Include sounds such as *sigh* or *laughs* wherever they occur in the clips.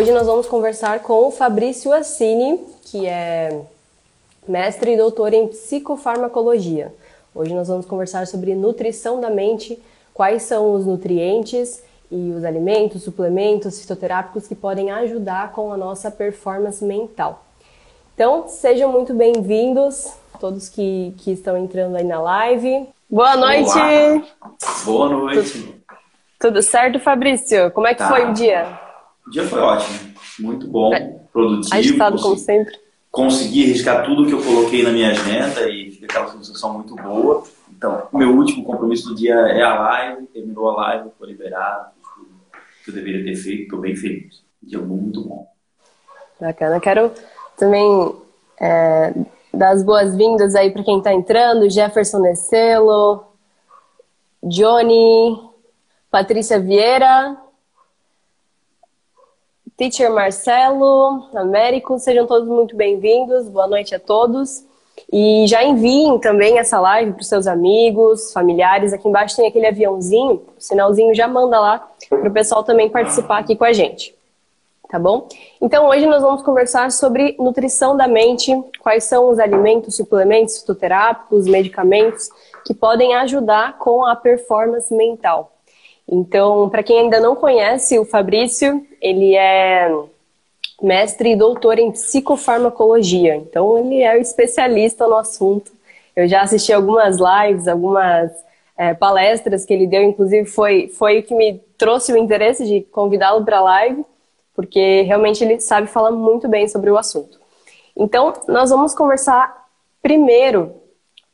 Hoje nós vamos conversar com o Fabrício Assini, que é mestre e doutor em psicofarmacologia. Hoje nós vamos conversar sobre nutrição da mente, quais são os nutrientes e os alimentos, suplementos fitoterápicos que podem ajudar com a nossa performance mental. Então, sejam muito bem-vindos, todos que, que estão entrando aí na live. Boa noite! Olá. Boa noite! Tudo, tudo, certo, Fabrício? Como é que tá. foi o dia? O dia foi ótimo, muito bom, é. produtivo. Agitado, como sempre. Consegui riscar tudo que eu coloquei na minha agenda e fica aquela sensação muito boa. Então, meu último compromisso do dia é a live, terminou a live, foi liberado, tudo que eu deveria ter feito, estou bem feliz. Dia muito bom. Bacana. Quero também é, dar as boas-vindas aí para quem está entrando, Jefferson Necelo, Johnny, Patrícia Vieira, Teacher Marcelo, Américo, sejam todos muito bem-vindos. Boa noite a todos. E já enviem também essa live para os seus amigos, familiares. Aqui embaixo tem aquele aviãozinho, o sinalzinho já manda lá para o pessoal também participar aqui com a gente. Tá bom? Então hoje nós vamos conversar sobre nutrição da mente, quais são os alimentos, suplementos fitoterápicos, medicamentos que podem ajudar com a performance mental. Então, para quem ainda não conhece o Fabrício, ele é mestre e doutor em psicofarmacologia. Então, ele é especialista no assunto. Eu já assisti algumas lives, algumas é, palestras que ele deu, inclusive foi, foi o que me trouxe o interesse de convidá-lo para a live, porque realmente ele sabe falar muito bem sobre o assunto. Então, nós vamos conversar primeiro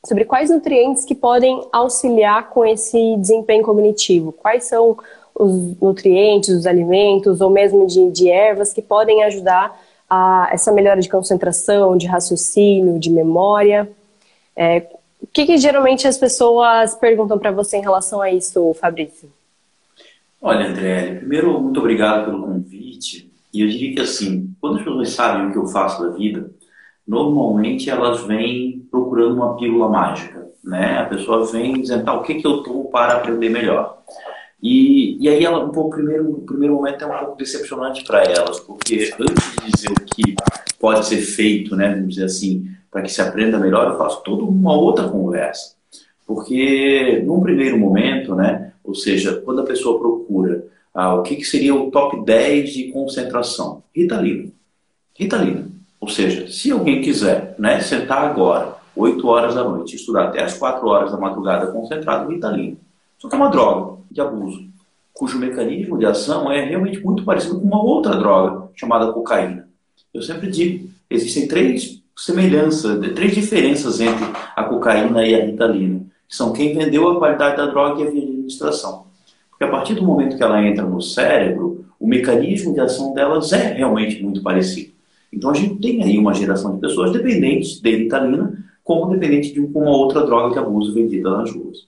sobre quais nutrientes que podem auxiliar com esse desempenho cognitivo. Quais são os nutrientes, os alimentos ou mesmo de, de ervas que podem ajudar a essa melhora de concentração, de raciocínio, de memória. É, o que, que, geralmente as pessoas perguntam para você em relação a isso, Fabrício? Olha, André, primeiro, muito obrigado pelo convite. E eu diria que, assim, quando as pessoas sabem o que eu faço da vida, normalmente elas vêm procurando uma pílula mágica, né? A pessoa vem dizendo, tá, o que, que eu tomo para aprender melhor? E, e aí ela, um pouco, primeiro, o primeiro momento é um pouco decepcionante para elas, porque antes de dizer o que pode ser feito, né, vamos dizer assim, para que se aprenda melhor, eu faço toda uma outra conversa. Porque num primeiro momento, né, ou seja, quando a pessoa procura ah, o que, que seria o top 10 de concentração, Ritalina. Ritalina. Ou seja, se alguém quiser né, sentar agora, 8 horas da noite, estudar até as 4 horas da madrugada concentrado, Ritalina. Só que é uma droga de abuso, cujo mecanismo de ação é realmente muito parecido com uma outra droga chamada cocaína. Eu sempre digo, existem três semelhanças, três diferenças entre a cocaína e a ritalina, que são quem vendeu a qualidade da droga e a via de administração. Porque a partir do momento que ela entra no cérebro, o mecanismo de ação delas é realmente muito parecido. Então a gente tem aí uma geração de pessoas dependentes de ritalina, como dependente de uma outra droga de abuso vendida nas ruas.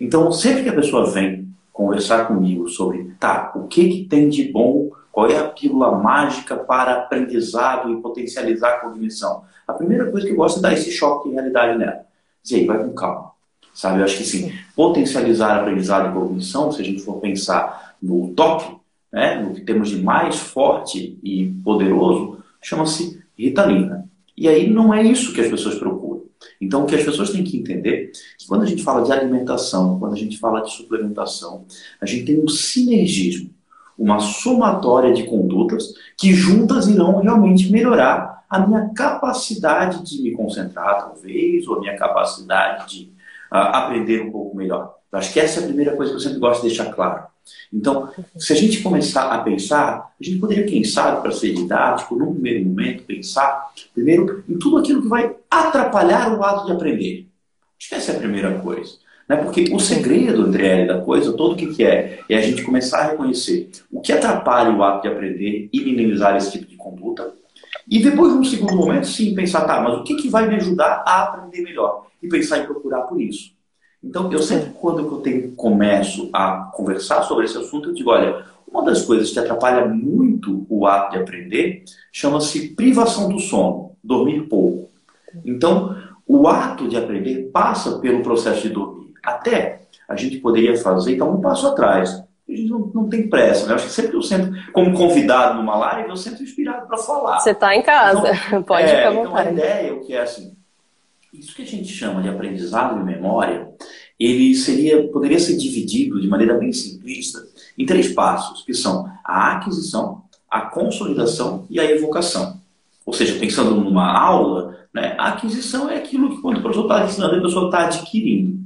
Então, sempre que a pessoa vem conversar comigo sobre, tá, o que, que tem de bom, qual é a pílula mágica para aprendizado e potencializar a cognição, a primeira coisa que eu gosto é dar esse choque de realidade nela. Dizer, vai com calma. Sabe, eu acho que sim, potencializar aprendizado e cognição, se a gente for pensar no top, né, no que temos de mais forte e poderoso, chama-se Ritalina. E aí não é isso que as pessoas procuram. Então, o que as pessoas têm que entender é que quando a gente fala de alimentação, quando a gente fala de suplementação, a gente tem um sinergismo, uma somatória de condutas que juntas irão realmente melhorar a minha capacidade de me concentrar, talvez, ou a minha capacidade de uh, aprender um pouco melhor. Eu acho que essa é a primeira coisa que eu sempre gosto de deixar claro. Então, se a gente começar a pensar, a gente poderia, quem sabe, para ser didático, num primeiro momento, pensar primeiro em tudo aquilo que vai atrapalhar o ato de aprender. Acho que essa é a primeira coisa. Né? Porque o segredo, André, da coisa, todo o que, que é, é a gente começar a reconhecer o que atrapalha o ato de aprender e minimizar esse tipo de conduta. E depois, num segundo momento, sim, pensar, tá, mas o que, que vai me ajudar a aprender melhor? E pensar em procurar por isso. Então, eu sempre, quando eu tenho, começo a conversar sobre esse assunto, eu digo: olha, uma das coisas que atrapalha muito o ato de aprender chama-se privação do sono, dormir pouco. Então, o ato de aprender passa pelo processo de dormir. Até a gente poderia fazer, então, um passo atrás. A não, não tem pressa. Né? Eu acho que sempre eu sento, como convidado numa live, eu sempre inspirado para falar. Você está em casa, então, *laughs* pode é, ficar à vontade. Então a ideia é o que é assim, isso que a gente chama de aprendizado de memória, ele seria, poderia ser dividido de maneira bem simplista em três passos, que são a aquisição, a consolidação e a evocação. Ou seja, pensando numa aula, né, a aquisição é aquilo que quando o professor está ensinando, a pessoa está adquirindo.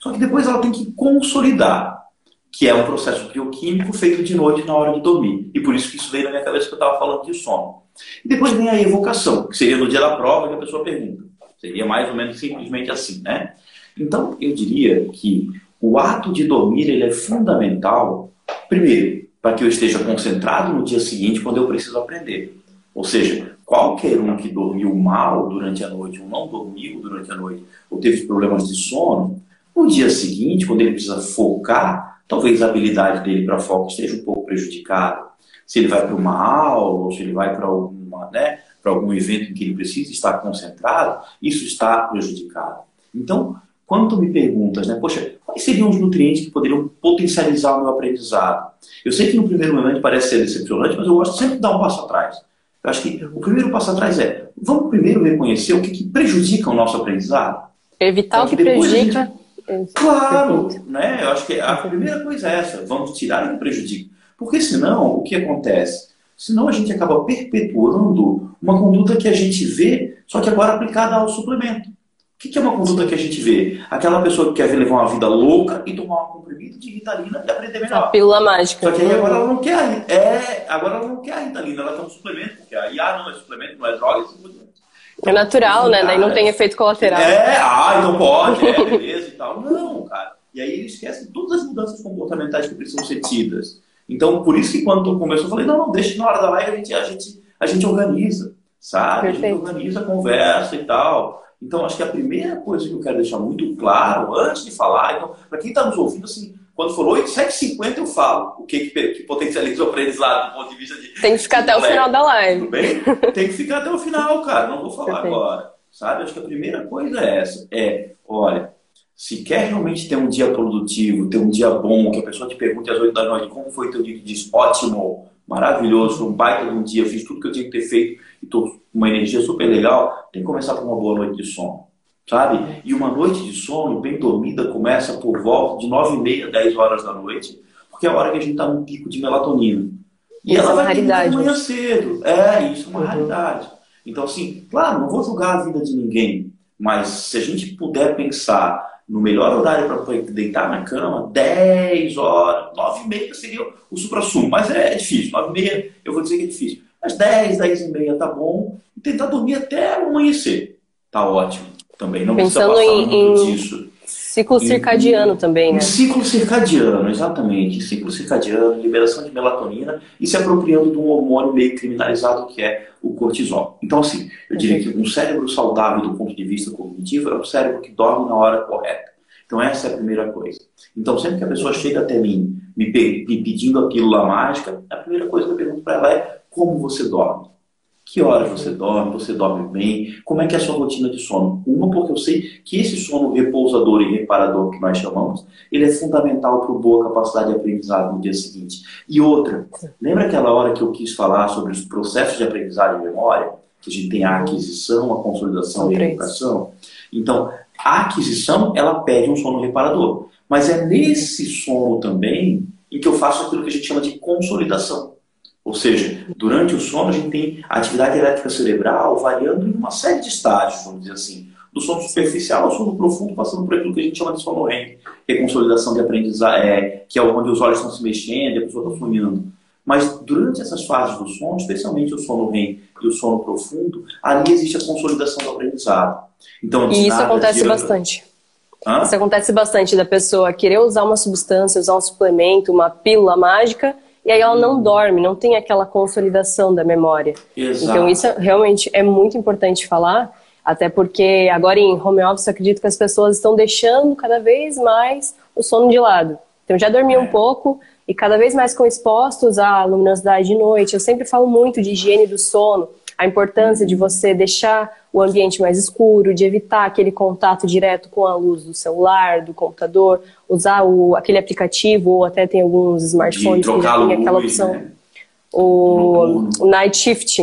Só que depois ela tem que consolidar, que é um processo bioquímico feito de noite na hora de dormir. E por isso que isso veio na minha cabeça que eu estava falando de sono. E depois vem a evocação, que seria no dia da prova que a pessoa pergunta. Seria mais ou menos simplesmente assim, né? Então, eu diria que o ato de dormir ele é fundamental, primeiro, para que eu esteja concentrado no dia seguinte quando eu preciso aprender. Ou seja, qualquer um que dormiu mal durante a noite, ou não dormiu durante a noite, ou teve problemas de sono, no dia seguinte, quando ele precisa focar, talvez a habilidade dele para foco esteja um pouco prejudicada. Se ele vai para uma aula, ou se ele vai para alguma, né, para algum evento em que ele precisa estar concentrado, isso está prejudicado. Então, quando tu me perguntas, né, poxa, quais seriam os nutrientes que poderiam potencializar o meu aprendizado? Eu sei que no primeiro momento parece ser decepcionante, mas eu gosto sempre de dar um passo atrás. Eu acho que o primeiro passo atrás é, vamos primeiro reconhecer o que, que prejudica o nosso aprendizado. Evitar o que, que prejudica. Gente... Claro, né? Eu acho que a primeira coisa é essa, vamos tirar o que prejudica. Porque senão, o que acontece? Senão a gente acaba perpetuando uma conduta que a gente vê, só que agora aplicada ao suplemento. O que é uma conduta que a gente vê? Aquela pessoa que quer levar uma vida louca e tomar um comprimido de Ritalina e aprender melhor. A pílula mágica. Só que aí agora ela não quer a, é, agora ela não quer a Ritalina, ela quer um suplemento, porque aí, ah, não, é suplemento, não é droga, é suplemento. É natural, né? Daí não tem efeito colateral. É, ah, então pode, é, beleza e tal. Não, cara. E aí ele esquece todas as mudanças comportamentais que precisam ser tidas. Então, por isso que quando começou, eu falei, não, não, deixa na hora da live, a gente, a gente, a gente organiza, sabe? Perfeito. A gente organiza a conversa e tal. Então, acho que a primeira coisa que eu quero deixar muito claro, antes de falar, então, para quem está nos ouvindo, assim, quando for 8, 7h50 eu falo o que, que, que potencializa o aprendizado do ponto de vista de. Tem que ficar até o final da live. Tudo bem? Tem que ficar até o final, cara. Não vou falar Perfeito. agora. Sabe? Acho que a primeira coisa é essa. É, olha, se quer realmente ter um dia produtivo, ter um dia bom, que a pessoa te pergunte às 8 da noite como foi teu dia, que diz ótimo, maravilhoso, foi um baita de um dia, fiz tudo que eu tinha que ter feito e estou com uma energia super legal, tem que começar com uma boa noite de sono, sabe? E uma noite de sono bem dormida começa por volta de 9 e meia, 10 horas da noite, porque é a hora que a gente está num pico de melatonina. E isso ela é vai raridade. amanhã cedo. É, isso é uma uhum. raridade. Então, assim, claro, não vou julgar a vida de ninguém, mas se a gente puder pensar no melhor horário para deitar na cama, 10 horas, 9 e meia seria o supra-sumo. Mas é, é difícil, 9 e meia eu vou dizer que é difícil. Mas 10, 10 e meia tá bom. E tentar dormir até amanhecer. Tá ótimo também. Não Pensando precisa passar em, muito em... disso. Ciclo circadiano também, né? Ciclo circadiano, exatamente. Ciclo circadiano, liberação de melatonina e se apropriando de um hormônio meio criminalizado que é o cortisol. Então, assim, eu diria que um cérebro saudável do ponto de vista cognitivo é um cérebro que dorme na hora correta. Então, essa é a primeira coisa. Então, sempre que a pessoa chega até mim me, pedindo a pílula mágica, a primeira coisa que eu pergunto para ela é como você dorme? Que horas você dorme? Você dorme bem? Como é que é a sua rotina de sono? Uma, porque eu sei que esse sono repousador e reparador que nós chamamos, ele é fundamental para boa capacidade de aprendizado no dia seguinte. E outra, lembra aquela hora que eu quis falar sobre os processos de aprendizado e memória? Que a gente tem a aquisição, a consolidação e a educação? Então, a aquisição, ela pede um sono reparador. Mas é nesse sono também em que eu faço aquilo que a gente chama de consolidação. Ou seja, durante o sono a gente tem a atividade elétrica cerebral variando em uma série de estágios, vamos dizer assim. Do sono superficial ao sono profundo, passando por aquilo que a gente chama de sono REM, que é consolidação de aprendizagem, é, que é onde os olhos estão se mexendo e a pessoa está sonhando. Mas durante essas fases do sono, especialmente o sono REM e o sono profundo, ali existe a consolidação do aprendizado. Então, e isso acontece de... bastante. Hã? Isso acontece bastante da pessoa querer usar uma substância, usar um suplemento, uma pílula mágica, e aí ela não dorme, não tem aquela consolidação da memória. Exato. Então isso realmente é muito importante falar, até porque agora em home office acredito que as pessoas estão deixando cada vez mais o sono de lado. Então já dormi é. um pouco e cada vez mais com expostos à luminosidade de noite. Eu sempre falo muito de higiene do sono, a importância de você deixar o ambiente mais escuro, de evitar aquele contato direto com a luz do celular, do computador, usar o, aquele aplicativo, ou até tem alguns smartphones que já tem aquela opção. Né? O, o Night Shift.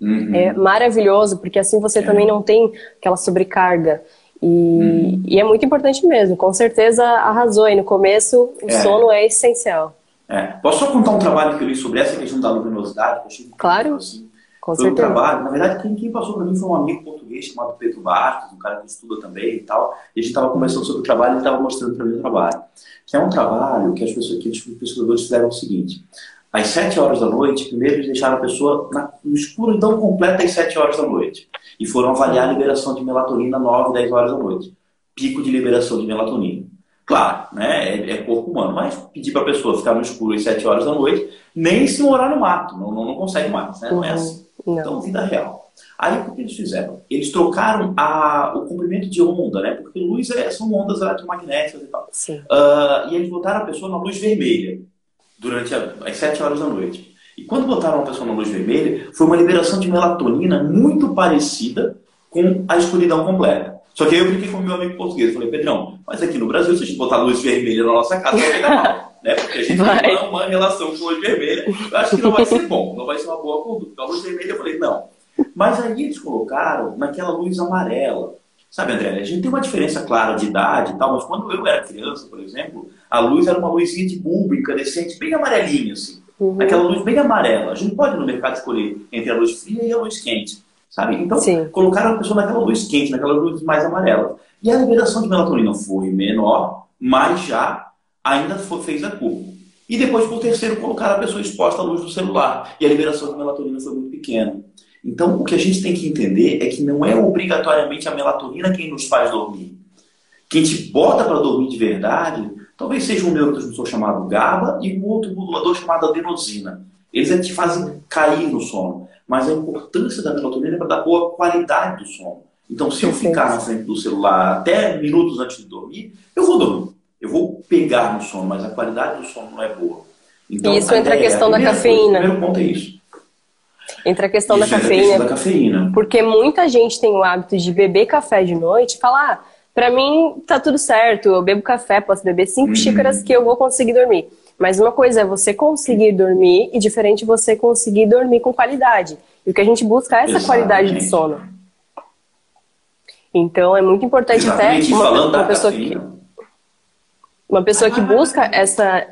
Uhum. É maravilhoso, porque assim você é. também não tem aquela sobrecarga. E, uhum. e, é muito importante mesmo. Com certeza arrasou aí no começo. O é. sono é essencial. É. Posso só contar um trabalho que eu li sobre essa questão da luminosidade? Que claro. Assim. Com foi certeza. um trabalho, na verdade, quem, quem passou para mim foi um amigo português chamado Pedro Bastos, um cara que estuda também e tal. E a gente estava conversando sobre o trabalho e ele estava mostrando para mim o trabalho. Que é um trabalho que as pessoas, que os pesquisadores fizeram o seguinte: às 7 horas da noite, primeiro eles deixaram a pessoa na, no escuridão completa às 7 horas da noite. E foram avaliar a liberação de melatonina 9, 10 horas da noite. Pico de liberação de melatonina. Claro, né, é, é corpo humano, mas pedir para a pessoa ficar no escuro às 7 horas da noite, nem se morar no mato, não, não, não consegue mais, né? Não é assim. Não. Então, vida real. Aí, o que eles fizeram? Eles trocaram a, o comprimento de onda, né? Porque luz é, são ondas eletromagnéticas e tal. Uh, e eles botaram a pessoa na luz vermelha durante a, as 7 horas da noite. E quando botaram a pessoa na luz vermelha, foi uma liberação de melatonina muito parecida com a escuridão completa. Só que aí eu brinquei com o meu amigo português. Falei, Pedrão, mas aqui no Brasil, se a gente botar luz vermelha na nossa casa, vai dar mal. Né? Porque a gente vai. tem uma, uma relação com luz vermelha. Eu acho que não vai ser bom, não vai ser uma boa conduta. Então, a luz vermelha, eu falei, não. Mas aí eles colocaram naquela luz amarela. Sabe, André, a gente tem uma diferença clara de idade e tal, mas quando eu era criança, por exemplo, a luz era uma luzinha de bulbo incandescente, bem amarelinha, assim. Uhum. Aquela luz bem amarela. A gente pode no mercado escolher entre a luz fria e a luz quente. Sabe? Então, Sim. colocaram a pessoa naquela luz quente, naquela luz mais amarela. E a liberação de melatonina foi menor, mas já ainda foi, fez a curva. E depois, por terceiro, colocaram a pessoa exposta à luz do celular. E a liberação de melatonina foi muito pequena. Então, o que a gente tem que entender é que não é obrigatoriamente a melatonina quem nos faz dormir. Quem te bota para dormir de verdade, talvez seja um neurotransmissor chamado GABA e um outro modulador chamado adenosina. Eles é que te fazem cair no sono. Mas a importância da melatonina é para dar boa qualidade do sono. Então, se eu ficar na frente do celular até minutos antes de dormir, eu vou dormir. Eu vou pegar no sono, mas a qualidade do sono não é boa. Então, isso entra a questão da cafeína. O primeiro ponto é isso. Entra a questão, da cafeína, a questão da cafeína. Porque muita gente tem o hábito de beber café de noite e falar, ah, pra mim tá tudo certo, eu bebo café, posso beber cinco uhum. xícaras que eu vou conseguir dormir. Mas uma coisa é você conseguir dormir e diferente você conseguir dormir com qualidade. E o que a gente busca é essa Exatamente. qualidade de sono. Então é muito importante Exatamente. até uma, uma pessoa que *laughs* uma pessoa que busca essa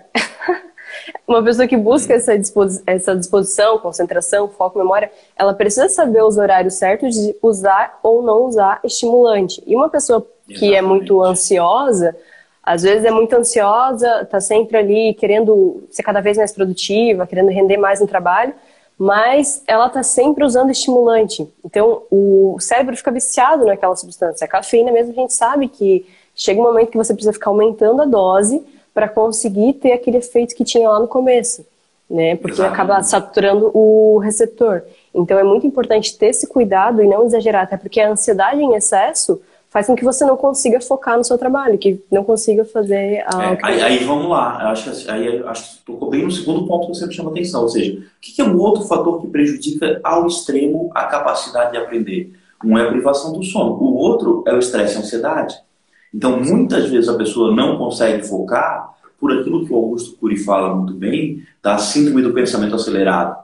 uma pessoa que busca essa, disposi essa disposição, concentração, foco, memória, ela precisa saber os horários certos de usar ou não usar estimulante. E uma pessoa que Exatamente. é muito ansiosa, às vezes é muito ansiosa, está sempre ali querendo ser cada vez mais produtiva, querendo render mais no trabalho, mas ela está sempre usando estimulante. Então o cérebro fica viciado naquela substância. A cafeína mesmo a gente sabe que chega um momento que você precisa ficar aumentando a dose para conseguir ter aquele efeito que tinha lá no começo, né? Porque acaba saturando o receptor. Então é muito importante ter esse cuidado e não exagerar, até porque a ansiedade em excesso faz com que você não consiga focar no seu trabalho, que não consiga fazer a. É, aí, aí, vamos lá, eu acho aí acho que tocou bem no segundo ponto que você me chama atenção, ou seja, o que é um outro fator que prejudica ao extremo a capacidade de aprender? Um é a privação do sono, o outro é o estresse e a ansiedade. Então, muitas vezes a pessoa não consegue focar por aquilo que o Augusto Cury fala muito bem, da síndrome do pensamento acelerado.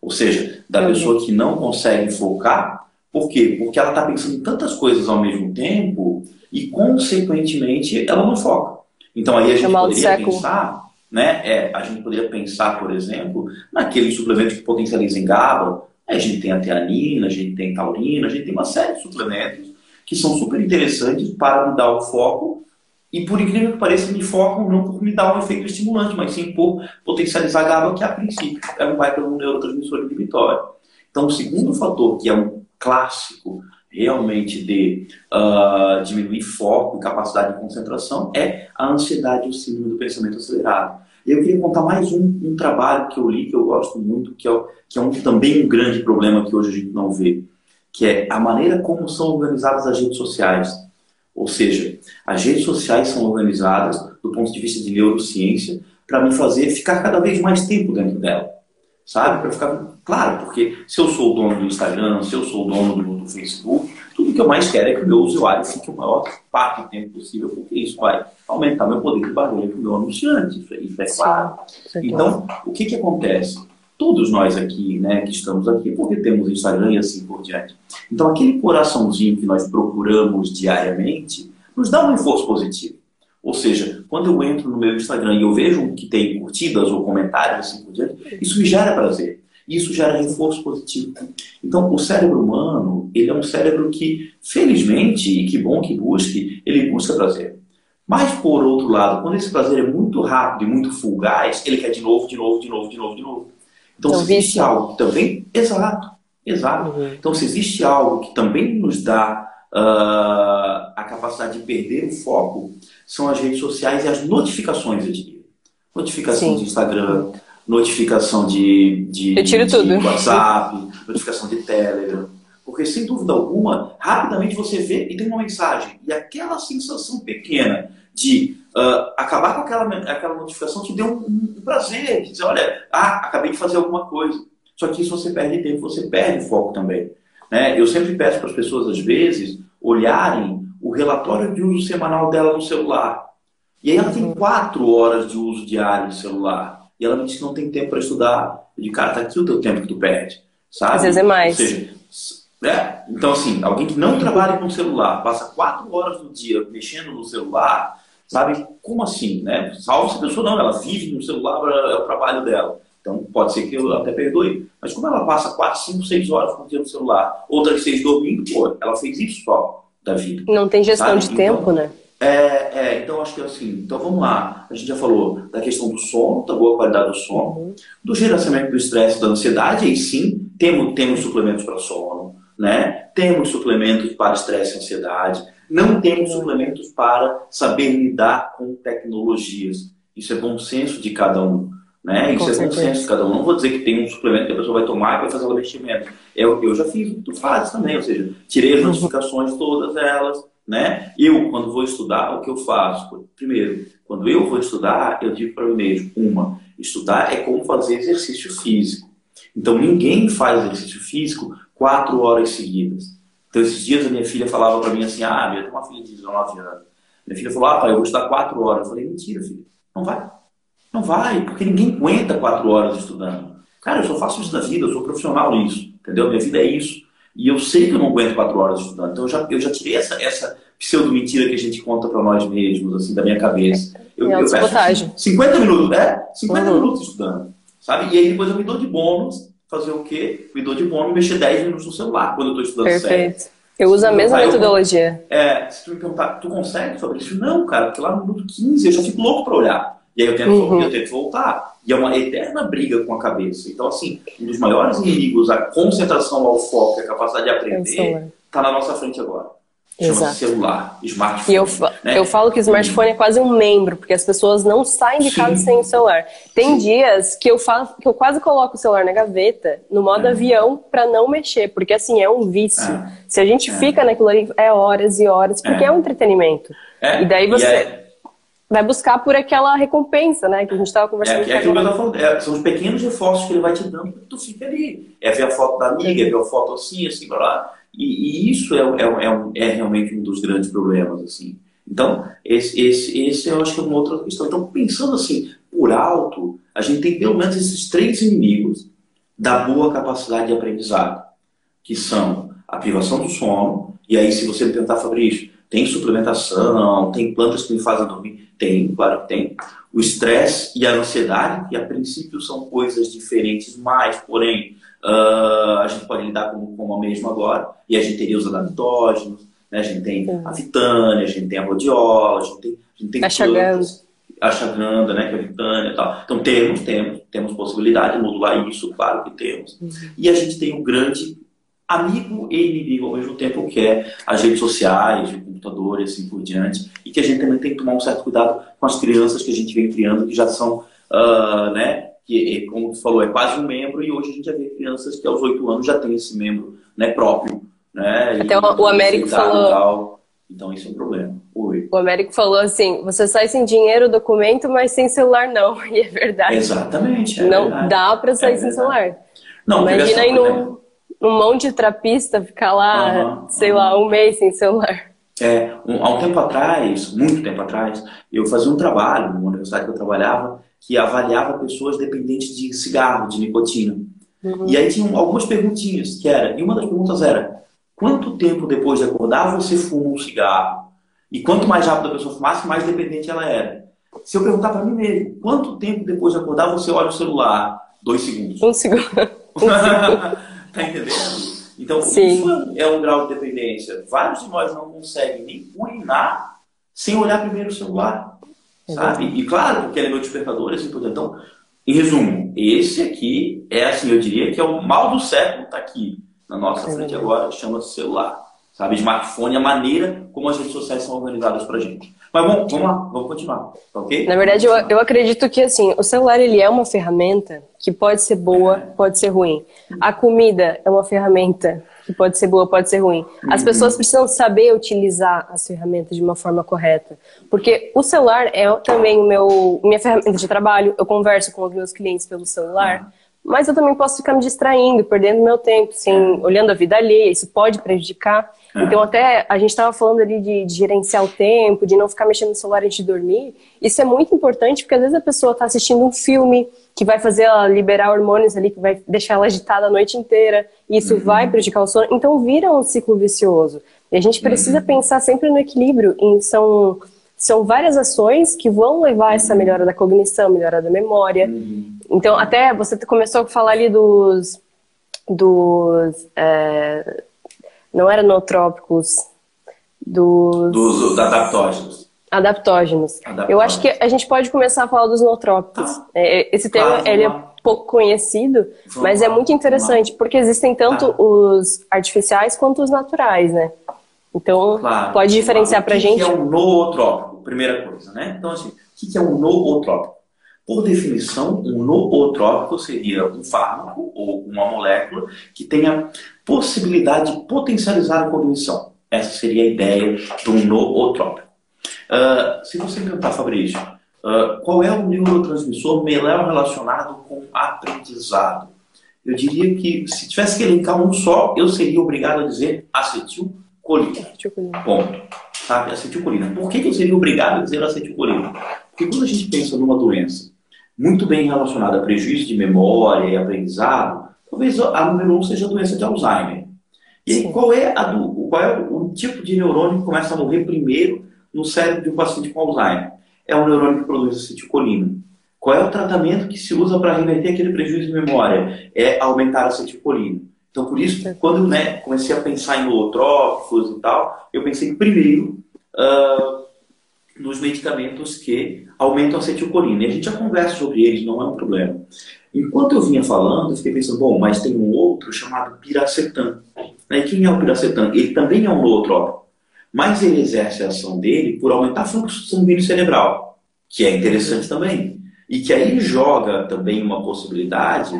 Ou seja, da uhum. pessoa que não consegue focar. Por quê? Porque ela está pensando em tantas coisas ao mesmo tempo e, consequentemente, ela não foca. Então, aí a gente poderia pensar, né? É, a gente poderia pensar, por exemplo, naqueles suplementos que potencializam GABA. A gente tem a teanina, a gente tem taurina, a gente tem uma série de suplementos que são super interessantes para mudar o foco e por incrível que pareça, me focam não por me dar um efeito estimulante, mas sim por potencializar a GABA, que a princípio é um vai pelo neurotransmissor inibitório. Então, o segundo fator, que é um clássico realmente de uh, diminuir foco e capacidade de concentração, é a ansiedade e o síndrome do pensamento acelerado. Eu queria contar mais um, um trabalho que eu li, que eu gosto muito, que é, que é um, também um grande problema que hoje a gente não vê que é a maneira como são organizadas as redes sociais. Ou seja, as redes sociais são organizadas do ponto de vista de neurociência para me fazer ficar cada vez mais tempo dentro dela. sabe? Para ficar claro, porque se eu sou o dono do Instagram, se eu sou o dono do, do Facebook, tudo que eu mais quero é que o meu usuário fique o maior parte do tempo possível, porque isso vai aumentar meu poder de barulho com o meu anunciante, isso, isso é claro. Sim, então, o que, que acontece? Todos nós aqui, né, que estamos aqui, porque temos Instagram e assim por diante. Então, aquele coraçãozinho que nós procuramos diariamente nos dá um reforço positivo. Ou seja, quando eu entro no meu Instagram e eu vejo que tem curtidas ou comentários assim por diante, isso me gera prazer. Isso gera reforço positivo. Então, o cérebro humano, ele é um cérebro que, felizmente, e que bom que busque, ele busca prazer. Mas, por outro lado, quando esse prazer é muito rápido e muito fugaz, ele quer de novo, de novo, de novo, de novo, de novo. Então, então se existe algo que também. Exato, exato. Uhum. Então, se existe algo que também nos dá uh, a capacidade de perder o foco, são as redes sociais e as notificações, eu diria. Notificação Sim. de Instagram, notificação de, de, de. WhatsApp, notificação de Telegram. Porque, sem dúvida alguma, rapidamente você vê e tem uma mensagem. E aquela sensação pequena de uh, acabar com aquela, aquela notificação te deu um, um, prazer. De dizer, olha, ah, acabei de fazer alguma coisa. Só que isso você perde tempo, você perde foco também. Né? Eu sempre peço para as pessoas, às vezes, olharem o relatório de uso semanal dela no celular. E aí ela tem quatro horas de uso diário do celular. E ela me diz que não tem tempo para estudar. Eu digo, cara, tá aqui o teu tempo que tu perde. Sabe? Às vezes é mais. Seja, né? Então, assim, alguém que não trabalha com celular, passa quatro horas do dia mexendo no celular, sabe? Como assim, né? Salvo se a pessoa não, ela vive no celular, é o trabalho dela. Então, pode ser que eu até perdoe. Mas como ela passa 4, 5, 6 horas por dia no celular, outras 6 dormindo, pô, ela fez isso só da vida. Não tem gestão sabe? de então, tempo, né? É, é, então acho que é assim, então vamos lá. A gente já falou da questão do sono, da boa qualidade do sono, uhum. do gerenciamento do estresse, da ansiedade, e sim, temos, temos suplementos para sono, né? Temos suplementos para estresse e ansiedade, não temos suplementos para saber lidar com tecnologias. Isso é bom senso de cada um. Né? Isso é bom senso de cada um. Não vou dizer que tem um suplemento que a pessoa vai tomar e vai fazer o investimento. Eu, eu já fiz, tu fazes também, ou seja, tirei as uhum. notificações todas elas, né? Eu, quando vou estudar, o que eu faço? Primeiro, quando eu vou estudar, eu digo para mim mesmo, uma, estudar é como fazer exercício físico. Então, ninguém faz exercício físico quatro horas seguidas. Então, esses dias a minha filha falava para mim assim, ah, eu tenho uma filha de 19 anos. Minha filha falou, ah, pai, eu vou estudar quatro horas. Eu falei, mentira, filha, não vai. Não vai, porque ninguém aguenta quatro horas estudando. Cara, eu só faço isso da vida, eu sou profissional nisso, entendeu? Minha vida é isso. E eu sei que eu não aguento quatro horas estudando. Então eu já, eu já tirei essa, essa pseudo-mentira que a gente conta para nós mesmos, assim, da minha cabeça. Eu, é eu peço 50 minutos, é? 50 uhum. minutos estudando. Sabe? E aí depois eu me dou de bônus, fazer o quê? Me dou de bônus mexer 10 minutos no celular quando eu estou estudando Perfeito. Sério. Eu uso a mesma metodologia. Eu, é, se tu me perguntar, tu consegue isso? Não, cara, porque lá no minuto 15 eu já fico louco para olhar. E aí eu tento, uhum. eu tento voltar. E é uma eterna briga com a cabeça. Então, assim, um dos maiores inimigos, a concentração ao foco, a capacidade de aprender, está na nossa frente agora. Chama celular, smartphone. E eu, né? eu falo que o smartphone é quase um membro, porque as pessoas não saem de casa Sim. sem o celular. Tem Sim. dias que eu falo que eu quase coloco o celular na gaveta, no modo é. avião, para não mexer, porque assim é um vício. É. Se a gente é. fica naquilo ali, é horas e horas, porque é, é um entretenimento. É. E daí você. E vai buscar por aquela recompensa, né? Que a gente estava conversando. É, é aquilo que eu estava falando. É, são os pequenos reforços que ele vai te dando que tu fique ali. É ver a foto da amiga, é ver a foto assim, assim, lá. E, e, isso é, é, é, é, realmente um dos grandes problemas, assim. Então, esse, esse, esse eu acho que é uma outra questão. Então, pensando assim, por alto, a gente tem pelo menos esses três inimigos da boa capacidade de aprendizado, que são a privação do sono, e aí se você tentar, Fabrício, tem suplementação, tem plantas que me fazem dormir, tem, claro que tem. O estresse e a ansiedade, que a princípio são coisas diferentes, mas, porém, uh, a gente pode lidar com, com a mesma agora. E a gente teria os adaptógenos, né? a gente tem Sim. a vitânia, a gente tem a rodiola, a gente tem, a gente tem a plantas, a chaganda, né, que é a vitânia e tal. Então temos, temos, temos possibilidade de modular isso, claro que temos. Uhum. E a gente tem um grande amigo e inimigo ao mesmo tempo, que é as redes sociais, o computador e assim por diante, e que a gente também tem que tomar um certo cuidado com as crianças que a gente vem criando, que já são, uh, né, que como tu falou, é quase um membro, e hoje a gente já vê crianças que aos oito anos já tem esse membro né, próprio. Né, Até o, o Américo falou... Então, isso é um problema. Oi. O Américo falou assim: você sai sem dinheiro, documento, mas sem celular não. *laughs* E é verdade. Exatamente. É não verdade. dá para sair É sem celular. Não, Imagina aí num, num monte de trapista ficar lá, Aham, sei lá, um mês sem celular. É, um- há um tempo atrás, muito tempo atrás, eu fazia um trabalho numa universidade que eu trabalhava que avaliava pessoas dependentes de cigarro, de nicotina. E aí tinham algumas perguntinhas, que era, e uma das perguntas era, quanto tempo depois de acordar você fuma um cigarro? E quanto mais rápido a pessoa fumasse, mais dependente ela era. Se eu perguntar para mim mesmo, quanto tempo depois de acordar você olha o celular? Dois segundos. *laughs* Um segundo. tá entendendo? Então, Sim. isso é um grau de dependência. Vários de nós não conseguem nem urinar sem olhar primeiro o celular, sabe? E claro, porque ele é meu despertador, assim, tudo. Então, em resumo, esse aqui é, assim, eu diria que é o mal do século, tá aqui na nossa É frente agora, chama-se celular. Sabe, smartphone, a maneira como as redes sociais são organizadas pra gente. Mas bom, vamos lá, vamos continuar, tá ok? Na verdade, eu, eu acredito que assim, o celular ele é uma ferramenta que pode ser boa, pode ser ruim. A comida é uma ferramenta que pode ser boa, pode ser ruim. As pessoas precisam saber utilizar as ferramentas de uma forma correta, porque o celular é também o meu minha ferramenta de trabalho. Eu converso com os meus clientes pelo celular. Mas eu também posso ficar me distraindo, perdendo meu tempo, assim, olhando a vida alheia, isso pode prejudicar. É. Então, até a gente estava falando ali de, de gerenciar o tempo, de não ficar mexendo no celular antes de dormir. Isso é muito importante, porque às vezes a pessoa está assistindo um filme que vai fazer ela liberar hormônios ali, que vai deixar ela agitada a noite inteira, e isso vai prejudicar o sono. Então, vira um ciclo vicioso. E a gente precisa pensar sempre no equilíbrio. Em, são, são várias ações que vão levar a essa melhora da cognição, melhora da memória. Então, até você começou a falar ali dos. dos é, não era nootrópicos, dos Dos, dos adaptógenos. Adaptógenos. Adaptógenos. Eu acho que a gente pode começar a falar dos nootrópicos. Tá. É, esse termo Claro, ele é pouco conhecido, Vamos mas é lá, muito vamos interessante, porque existem tanto Tá. os artificiais quanto os naturais, né? Então, Claro. pode diferenciar O que gente? que é um nootrópico? Primeira coisa, né? Então, assim, o que que é um nootrópico? Por definição, um nootrópico seria um fármaco ou uma molécula que tenha possibilidade de potencializar a cognição. Essa seria a ideia de um nootrópico. Ah, se você perguntar, Fabrício, ah, qual é o neurotransmissor melhor relacionado com aprendizado? Eu diria que, se tivesse que elencar um só, eu seria obrigado a dizer acetilcolina. Cuidar. Ponto. Sabe? Acetilcolina. Por que, que eu seria obrigado a dizer acetilcolina? Porque quando a gente pensa numa doença muito bem relacionada a prejuízo de memória e aprendizado, talvez a número um seja a doença de Alzheimer. E aí, qual é, do, qual é o tipo de neurônio que começa a morrer primeiro no cérebro de um paciente com Alzheimer? É o neurônio que produz acetilcolina. Qual é o tratamento que se usa para reverter aquele prejuízo de memória? É aumentar a acetilcolina. Então, por isso, quando eu né, comecei a pensar em nootrópicos e tal, eu pensei primeiro ah, nos medicamentos que aumentam a acetilcolina. E a gente já conversa sobre eles, não é um problema. Enquanto eu vinha falando, eu fiquei pensando, bom, mas tem um outro chamado piracetam. Né? E quem é o piracetam? Ele também é um nootrópico, mas ele exerce a ação dele por aumentar o fluxo sanguíneo cerebral, que é interessante também. E que aí joga também uma possibilidade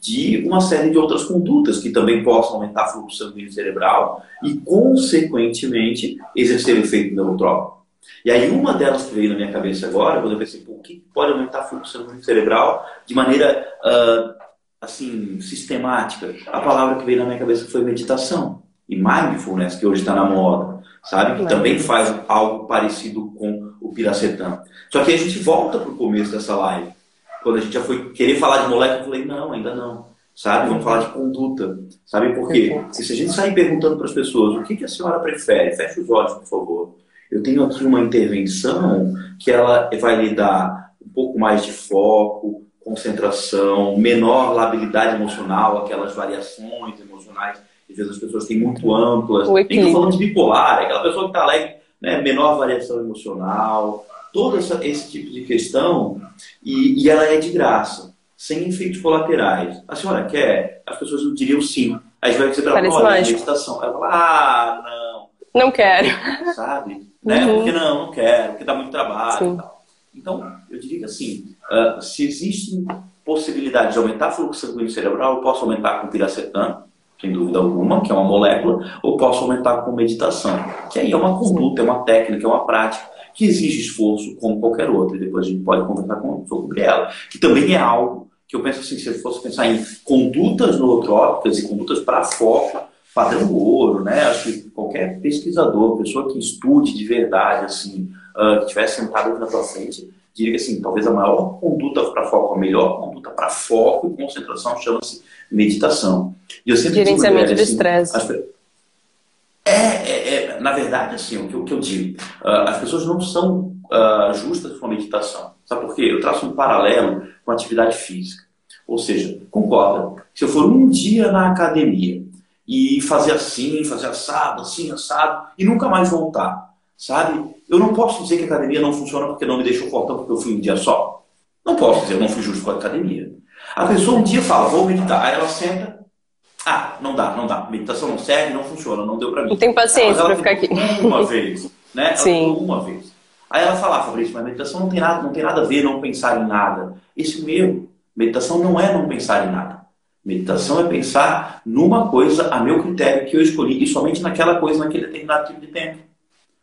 de uma série de outras condutas que também possam aumentar o fluxo sanguíneo cerebral e, consequentemente, exercer o efeito neurotrópico. E aí uma delas que veio na minha cabeça agora, quando eu pensei, o que pode aumentar o fluxo sanguíneo cerebral de maneira, ah, assim, sistemática? A palavra que veio na minha cabeça foi meditação. E mindfulness, que hoje está na moda, sabe? Que também faz algo parecido com o piracetam. Só que a gente volta para o começo dessa live. Quando a gente já foi querer falar de molécula, eu falei, não, ainda não. Sabe? Vamos falar de conduta. Sabe por quê? E se a gente sair perguntando para as pessoas, o que, que a senhora prefere? Feche os olhos, por favor. Eu tenho aqui uma intervenção que ela vai lhe dar um pouco mais de foco, concentração, menor labilidade emocional, aquelas variações emocionais às vezes as pessoas têm muito amplas. Nem estou falando de bipolar, é aquela pessoa que está alegre, né, menor variação emocional, todo essa- esse tipo de questão, e, e ela é de graça, sem efeitos colaterais. A senhora quer? As pessoas não diriam sim. Aí vai dizer para ela, olha, meditação. Ela fala, ah, não Não quero. sabe? Né? Uhum. Porque não, não quero, porque dá muito trabalho Sim. e tal. Então, eu diria que assim, ah, se existe possibilidade de aumentar o fluxo sanguíneo cerebral, eu posso aumentar com piracetam, sem dúvida alguma, que é uma molécula, ou posso aumentar com meditação, que aí é uma conduta, é uma técnica, é uma prática que exige esforço como qualquer outra, e depois a gente pode conversar com, sobre ela, que também é algo que eu penso assim, se eu fosse pensar em condutas nootrópicas e condutas para foco, padrão ouro, né? Acho que qualquer pesquisador, pessoa que estude de verdade, assim, uh, que estiver sentado aqui na sua frente, diria que assim, talvez a maior conduta para foco, a melhor conduta para foco e concentração chama-se meditação. E eu sempre Gerenciamento digo, do assim, estresse. As... É, é, é, na verdade, assim, o que, o que eu digo, uh, as pessoas não são uh, justas com a meditação. Sabe por quê? Eu traço um paralelo com a atividade física. Ou seja, concorda, se eu for um dia na academia e fazer assim, fazer assado, assim, assado, e nunca mais voltar, sabe? Eu não posso dizer que a academia não funciona porque não me deixou fortão porque eu fui um dia só. Não posso dizer, eu não fui justo com a academia. A pessoa um dia fala, vou meditar, aí ela senta, ah, não dá, não dá, meditação não serve, não funciona, não deu para mim. Não tem paciência para ficar aqui. Uma *laughs* vez, né? Ela Sim. uma vez. Aí ela fala, ah, Fabrício, mas meditação não tem nada, não tem nada a ver não pensar em nada. Esse meu, meditação não é não pensar em nada. Meditação é pensar numa coisa a meu critério que eu escolhi e somente naquela coisa naquele determinado tipo de tempo.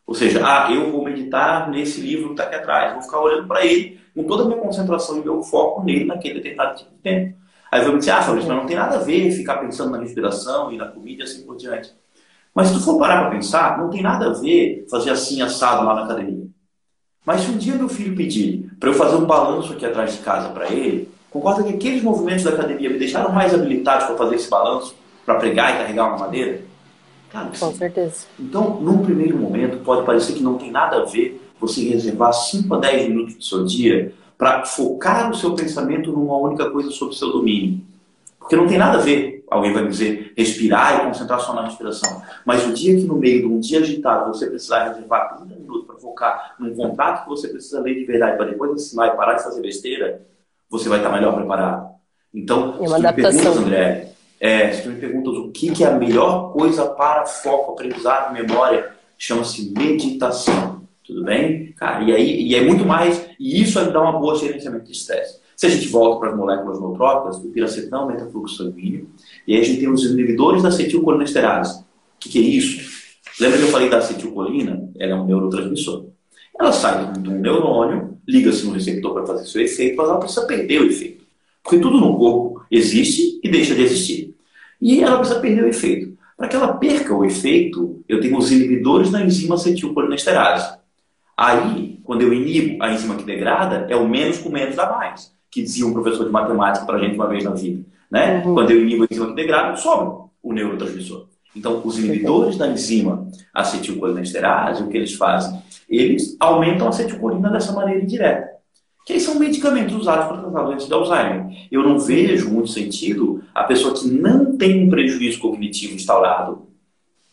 Ou seja, ah, eu vou meditar nesse livro que está aqui atrás, vou ficar olhando para ele com toda a minha concentração e meu foco nele naquele determinado tipo de tempo. Aí vou me dizer, ah, Fabrício, mas não tem nada a ver ficar pensando na respiração e na comida e assim por diante. Mas se tu for parar para pensar, não tem nada a ver fazer assim assado lá na academia. Mas se um dia meu filho pedir para eu fazer um balanço aqui atrás de casa para ele, concorda que aqueles movimentos da academia me deixaram mais habilitados para fazer esse balanço, para pregar e carregar uma madeira? Claro que Com sim. certeza. Então, num primeiro momento, pode parecer que não tem nada a ver você reservar 5 a 10 minutos do seu dia para focar o seu pensamento numa única coisa sobre o seu domínio. Porque não tem nada a ver, alguém vai dizer, respirar e concentrar só na respiração. Mas o dia que no meio de um dia agitado você precisar reservar 30 minutos para focar num contrato que você precisa ler de verdade para depois assinar e parar de fazer besteira, você vai estar melhor preparado. Então, é se me perguntas, André, é, se tu me perguntas o que, que é a melhor coisa para foco, aprendizado, memória, chama-se meditação. Tudo bem? Cara, e aí e é muito mais, e isso dá uma boa gerenciamento de estresse. Se a gente volta para as moléculas nootrópicas, o piracetão aumenta o fluxo sanguíneo, e aí a gente tem os inibidores da acetilcolinesterase. O que, que é isso? Lembra que eu falei da acetilcolina? Ela é um neurotransmissor. Ela sai de um neurônio, liga-se no receptor para fazer seu efeito, mas ela precisa perder o efeito. Porque tudo no corpo existe e deixa de existir. E ela precisa perder o efeito. Para que ela perca o efeito, eu tenho os inibidores da enzima acetilcolinesterase. Aí, quando eu inibo a enzima que degrada, é o menos com menos dá mais que dizia um professor de matemática para a gente uma vez na vida. Né? Uhum. Quando eu inibo a enzima que degrada, sobra o neurotransmissor. Então, os inibidores da enzima acetilcolinesterase, o que eles fazem? Eles aumentam a acetilcolina dessa maneira indireta. Que são medicamentos usados para tratar doenças de Alzheimer. Eu não vejo muito sentido a pessoa que não tem um prejuízo cognitivo instaurado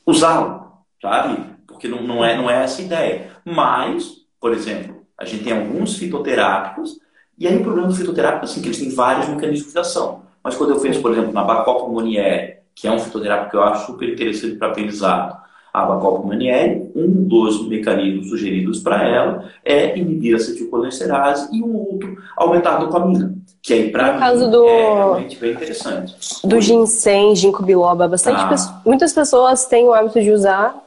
usá-lo, sabe? Porque não, não, é, não é essa a ideia. Mas, por exemplo, a gente tem alguns fitoterápicos e aí o problema do fitoterápico é assim, que eles têm vários mecanismos de ação. Mas quando eu penso, por exemplo, na Bacopa Monieri, que é um fitoterápico que eu acho super interessante para aprendizado, a Bacopa Monieri, um dos mecanismos sugeridos para ela é inibir a acetilcolinesterase e um outro aumentar a dopamina, que aí para mim caso do... é realmente bem interessante. Do ginseng, ginkgo biloba, bastante ah. muitas pessoas têm o hábito de usar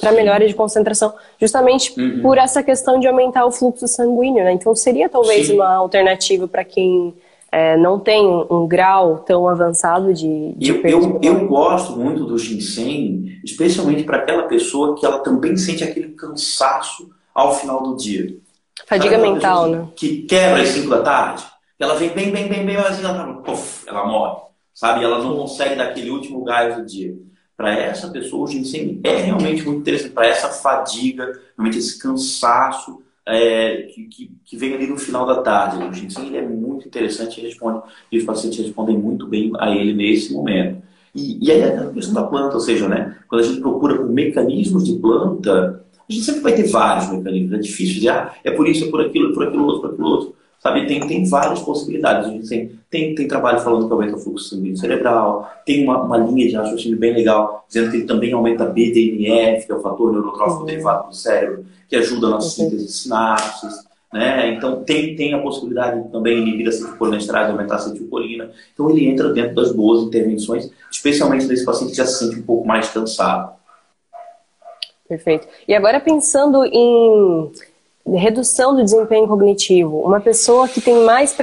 para melhora de concentração, justamente uhum. por essa questão de aumentar o fluxo sanguíneo, né? Então seria talvez Sim. uma alternativa para quem é, não tem um, grau tão avançado de, de eu, eu, eu, gosto muito do ginseng, especialmente para aquela pessoa que ela também sente aquele cansaço ao final do dia. Fadiga mental, né? Que quebra às 5 da tarde, ela vem bem, bem, bem, bem, mas ela, puff, ela morre, sabe? Ela não consegue dar aquele último gás do dia para essa pessoa, o ginseng é realmente muito interessante, para essa fadiga, realmente esse cansaço é, que, que, que, vem ali no final da tarde. O ginseng ele é muito interessante e, responde, e os pacientes respondem muito bem a ele nesse momento. E, e aí é a questão da planta, ou seja, né, quando a gente procura por mecanismos de planta, a gente sempre vai ter vários mecanismos. É difícil dizer, ah, é por isso, é por aquilo, é por aquilo outro, por aquilo outro. Sabe, tem, tem várias possibilidades. A gente tem, tem, tem trabalho falando que aumenta o fluxo sanguíneo cerebral, tem uma, uma linha de raciocínio bem legal, dizendo que ele também aumenta BDNF, que é o fator neurotrófico uhum. derivado do cérebro, que ajuda na síntese de sinapses. Né? Então tem, tem a possibilidade de também inibir a acetilcolinesterase, aumentar a acetilcolina. Então ele entra dentro das boas intervenções, especialmente nesse paciente que já se sente um pouco mais cansado. Perfeito. E agora pensando em redução do desempenho cognitivo, uma pessoa que tem mais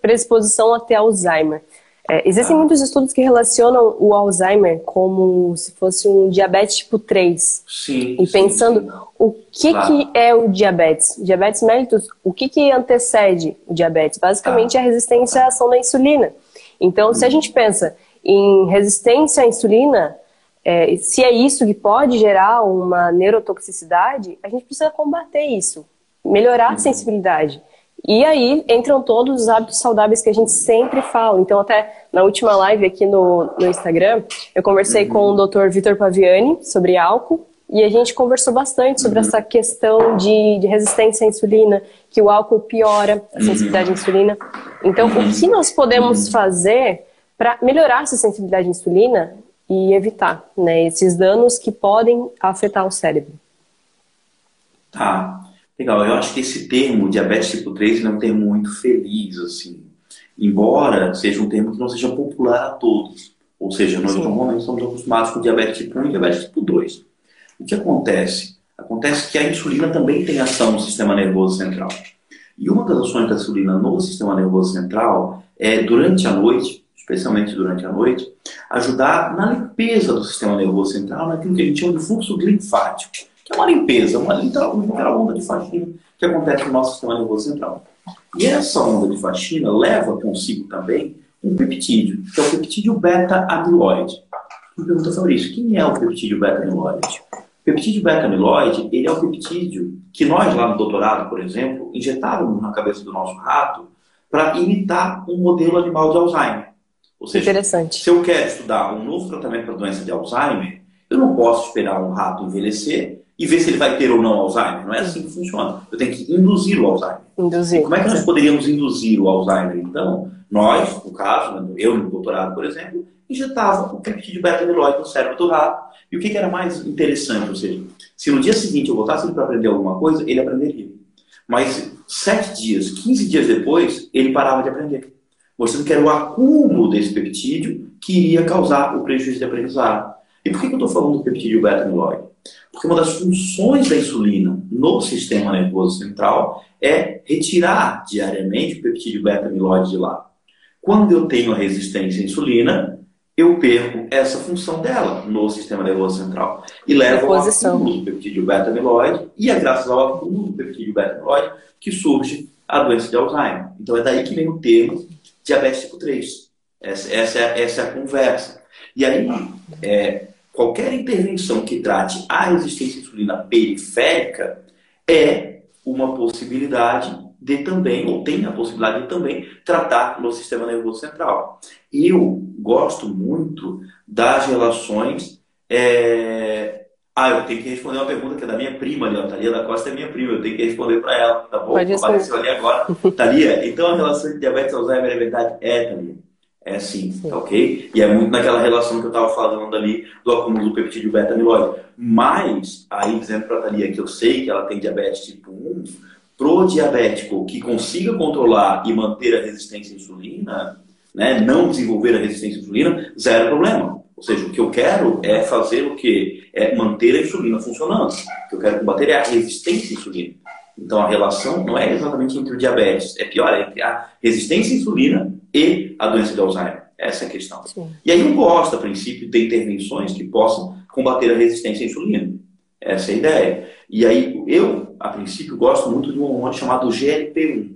predisposição a ter Alzheimer. É, existem ah. muitos estudos que relacionam o Alzheimer como se fosse um diabetes tipo 3. Sim. E pensando sim, sim. o que, claro. que é o diabetes? Diabetes mellitus, o que, que antecede o diabetes? Basicamente ah. a resistência à ação da insulina. Então, hum. se a uhum. gente pensa em resistência à insulina, é, se é isso que pode gerar uma neurotoxicidade, a gente precisa combater isso, melhorar a uhum. sensibilidade. E aí entram todos os hábitos saudáveis que a gente sempre fala. Então, até na última live aqui no, no Instagram, eu conversei com o Dr. Vitor Paviani sobre álcool. E a gente conversou bastante sobre uhum. essa questão de, de, resistência à insulina, que o álcool piora a sensibilidade à insulina. Então, o que nós podemos fazer para melhorar essa sensibilidade à insulina e evitar né, esses danos que podem afetar o cérebro? Tá. Legal, eu acho que esse termo, diabetes tipo 3, é um termo muito feliz, assim. Embora seja um termo que não seja popular a todos. Ou seja, nós Sim. normalmente estamos acostumados com diabetes tipo 1 e diabetes tipo 2. O que acontece? Acontece que a insulina também tem ação no sistema nervoso central. E uma das ações da insulina no sistema nervoso central é, durante a noite, especialmente durante a noite, ajudar na limpeza do sistema nervoso central, naquilo que a gente chama de fluxo linfático que é uma limpeza, uma, uma onda de faxina que acontece no nosso sistema nervoso central. E essa onda de faxina leva consigo também um peptídeo, que é o peptídeo beta-amiloide. Me pergunta, Fabrício, quem é o peptídeo beta-amiloide? O peptídeo beta-amiloide, ele é o peptídeo que nós lá no doutorado, por exemplo, injetávamos na cabeça do nosso rato para imitar um modelo animal de Alzheimer. Ou seja, Interessante. se eu quero estudar um novo tratamento para a doença de Alzheimer, eu não posso esperar um rato envelhecer e ver se ele vai ter ou não Alzheimer. Não é assim que funciona. Eu tenho que induzir o Alzheimer. Induzir. Como é que nós poderíamos induzir o Alzheimer, então? Nós, no caso, né, eu no doutorado, por exemplo, injetava o peptídeo beta-amiloide no cérebro do rato. E o que, que era mais interessante? Ou seja, se no dia seguinte eu voltasse ele para aprender alguma coisa, ele aprenderia. Mas sete dias, 15 dias depois, ele parava de aprender. Mostrando que era o acúmulo desse peptídeo que iria causar o prejuízo de aprendizado. E por que, que eu estou falando do peptídeo beta-amiloide? Porque uma das funções da insulina no sistema nervoso central é retirar diariamente o peptídeo beta-amiloide de lá. Quando eu tenho a resistência à insulina, eu perco essa função dela no sistema nervoso central. E leva ao acúmulo do peptídeo beta-amiloide, e é graças ao acúmulo do peptídeo beta-amiloide que surge a doença de Alzheimer. Então é daí que vem o termo diabetes tipo 3. Essa, essa, é, essa é a conversa. E aí, é, qualquer intervenção que trate a resistência à insulina periférica é uma possibilidade de também, ou tem a possibilidade de também, tratar no sistema nervoso central. Eu gosto muito das relações. É... Ah, eu tenho que responder uma pergunta que é da minha prima ali, ó. Thalia da Costa é minha prima, eu tenho que responder para ela, tá bom? Apareceu ali agora. Thalia, então a relação de diabetes Alzheimer é verdade? É, Thalia. É sim, sim. ok? E é muito naquela relação que eu estava falando ali do acúmulo do peptídeo beta-amiloide. Mas, aí dizendo para a Thalia que eu sei que ela tem diabetes tipo 1, pro diabético que consiga controlar e manter a resistência à insulina, né, não desenvolver a resistência à insulina, zero problema. Ou seja, o que eu quero é fazer o quê? É manter a insulina funcionando. O que eu quero combater é a resistência à insulina. Então a relação não é exatamente entre o diabetes, é pior, é entre a resistência à insulina e a doença de Alzheimer. Essa é a questão. Sim. E aí eu gosto, a princípio, de intervenções que possam combater a resistência à insulina. Essa é a ideia. E aí eu, a princípio, gosto muito de um hormônio chamado GLP-1.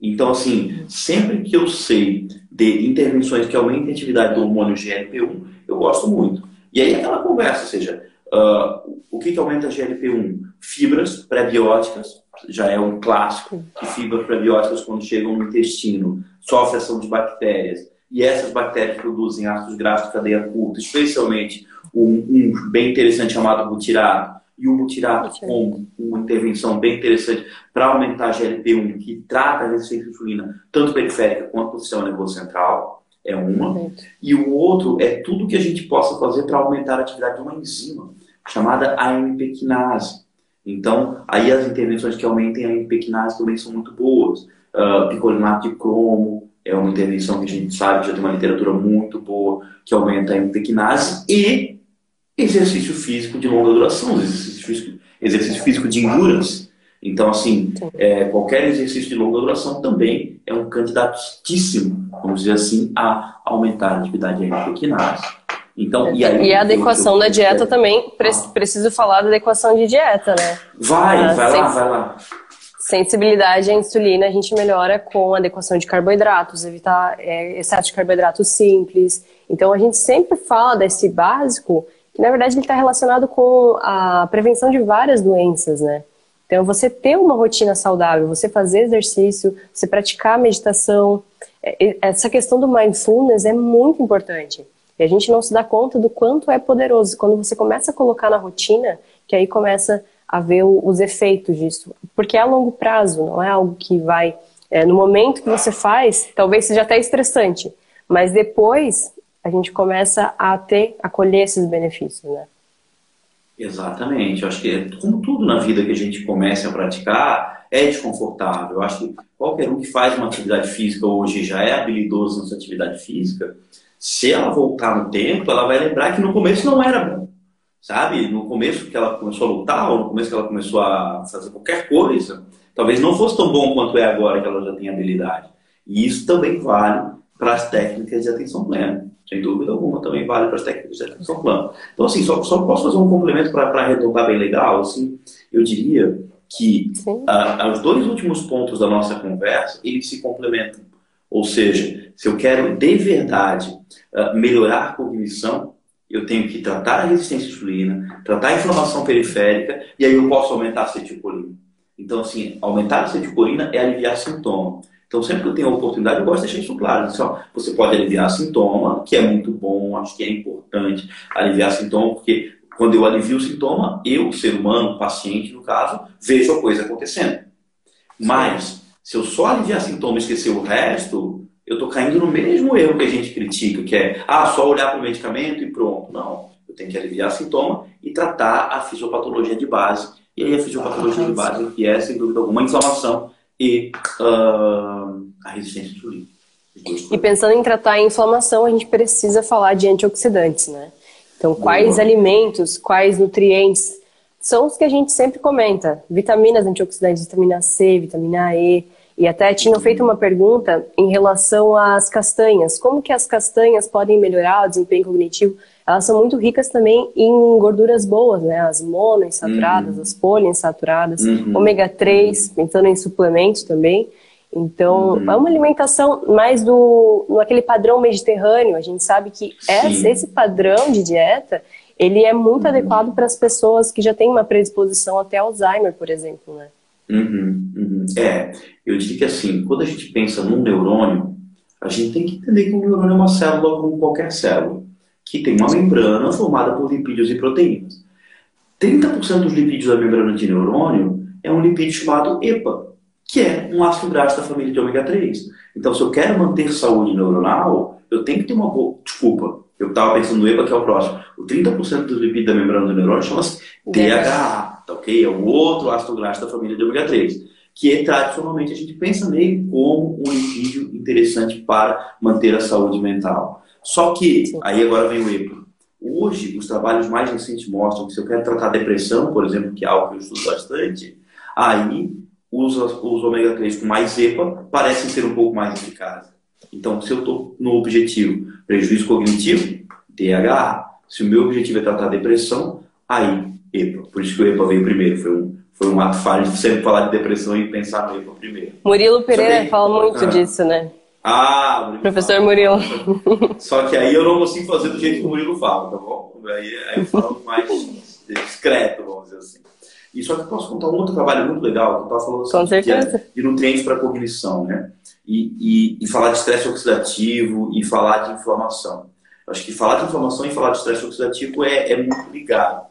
Então, assim, sempre que eu sei de intervenções que aumentem a atividade do hormônio GLP-1, eu gosto muito. E aí aquela conversa, ou seja, uh, o que, que aumenta a GLP-1? Fibras pré-bióticas, já é um clássico, que fibras pré-bióticas, quando chegam no intestino, sofrem ação de bactérias. E essas bactérias produzem ácidos graxos de cadeia curta, especialmente um, um bem interessante chamado butirato. E o butirato com uma intervenção bem interessante para aumentar a GLP-1, que trata a resistência à insulina, tanto periférica quanto no sistema nervoso central, é uma. E o outro é tudo que a gente possa fazer para aumentar a atividade de uma enzima, chamada AMP quinase Então, aí as intervenções que aumentem a impequinase também são muito boas. Uh, picolinato de cromo é uma intervenção que a gente sabe, já tem uma literatura muito boa, que aumenta a impequinase. E exercício físico de longa duração, exercício físico, exercício físico de endurance. Então, assim, é, qualquer exercício de longa duração também é um candidatíssimo, vamos dizer assim, a aumentar a atividade endocrinase. Então, e, aí, e a adequação da dieta também, preciso falar da adequação de dieta, né? Vai, a vai lá, vai lá. Sensibilidade à insulina a gente melhora com adequação de carboidratos, evitar é, excesso de carboidratos simples. Então a gente sempre fala desse básico, que na verdade ele está relacionado com a prevenção de várias doenças, né? Então, você ter uma rotina saudável, você fazer exercício, você praticar meditação, é, essa questão do mindfulness é muito importante. E a gente não se dá conta do quanto é poderoso. Quando você começa a colocar na rotina, que aí começa a ver os efeitos disso. Porque é a longo prazo, não é algo que vai. É, no momento que você faz, talvez seja até estressante. Mas depois a gente começa a ter, a colher esses benefícios, né? Exatamente. Eu acho que é como tudo na vida que a gente começa a praticar é desconfortável. Eu acho que qualquer um que faz uma atividade física hoje já é habilidoso nessa atividade física. Se ela voltar no tempo, ela vai lembrar que no começo não era bom. Sabe? No começo que ela começou a lutar, ou no começo que ela começou a fazer qualquer coisa, talvez não fosse tão bom quanto é agora que ela já tem habilidade. E isso também vale para as técnicas de atenção plena sem dúvida alguma, também vale para as técnicas de atenção plana. Então, assim, só, só posso fazer um complemento para arredondar bem legal, assim, eu diria que uh, os dois últimos pontos da nossa conversa, eles se complementam. Ou seja, se eu quero de verdade uh, melhorar a cognição, eu tenho que tratar a resistência à insulina, tratar a inflamação periférica, e aí eu posso aumentar a acetilcolina. Então, assim, aumentar a acetilcolina é aliviar sintoma. Então, sempre que eu tenho a oportunidade, eu gosto de deixar isso claro. Assim, ó, você pode aliviar sintoma, que é muito bom, acho que é importante aliviar sintoma, porque quando eu alivio o sintoma, eu, ser humano, paciente, no caso, vejo a coisa acontecendo. Mas, se eu só aliviar sintoma e esquecer o resto, eu estou caindo no mesmo erro que a gente critica, que é, ah, só olhar para o medicamento e pronto. Não, eu tenho que aliviar sintoma e tratar a fisiopatologia de base. E aí a fisiopatologia de base, que é, sem dúvida alguma, inflamação e uh, a resistência insulina. E pensando em tratar a inflamação, a gente precisa falar de antioxidantes, né? Então, quais Boa. alimentos, quais nutrientes são os que a gente sempre comenta? Vitaminas antioxidantes, vitamina C, vitamina E. E até tinham feito uma pergunta em relação às castanhas. Como que as castanhas podem melhorar o desempenho cognitivo? elas são muito ricas também em gorduras boas, né? As monoinsaturadas, uhum. as poliinsaturadas, uhum. ômega 3, pensando em suplementos também. Então, uhum. é uma alimentação mais do naquele padrão mediterrâneo. A gente sabe que esse, esse padrão de dieta, ele é muito uhum. adequado para as pessoas que já têm uma predisposição até Alzheimer, por exemplo, né? Uhum, uhum. É, eu diria que assim, quando a gente pensa num neurônio, a gente tem que entender que um neurônio é uma célula como qualquer célula que tem uma membrana formada por lipídios e proteínas. 30% dos lipídios da membrana de neurônio é um lipídio chamado EPA, que é um ácido graxo da família de ômega 3. Então, se eu quero manter saúde neuronal, eu tenho que ter uma boa. Desculpa, eu estava pensando no EPA, que é o próximo. O 30% dos lipídios da membrana do neurônio chama-se DHA, tá ok? É o outro ácido graxo da família de ômega 3, que é, tradicionalmente a gente pensa nele como um lipídio interessante para manter a saúde mental. Só que, Sim. aí agora vem o EPA. Hoje, os trabalhos mais recentes mostram que se eu quero tratar depressão, por exemplo, que é algo que eu estudo bastante, aí os, os ômega 3 com mais EPA parecem ser um pouco mais eficazes. Então, se eu estou no objetivo prejuízo cognitivo, DHA. Se o meu objetivo é tratar depressão, aí EPA. Por isso que o EPA veio primeiro. Foi um, foi um ato falho de sempre falar de depressão e pensar no EPA primeiro. Murilo Pereira fala muito ah, disso, né? Ah, Murilo Professor fala. Murilo. *laughs* Só que aí eu não consigo fazer do jeito que o Murilo fala, tá bom? Aí, aí eu falo mais discreto, vamos dizer assim. E só que eu posso contar um outro trabalho muito legal, que eu estava falando assim, de, é de nutrientes para cognição, né? E, e, e, falar de estresse oxidativo e falar de inflamação. Eu acho que falar de inflamação e falar de estresse oxidativo é, é muito ligado.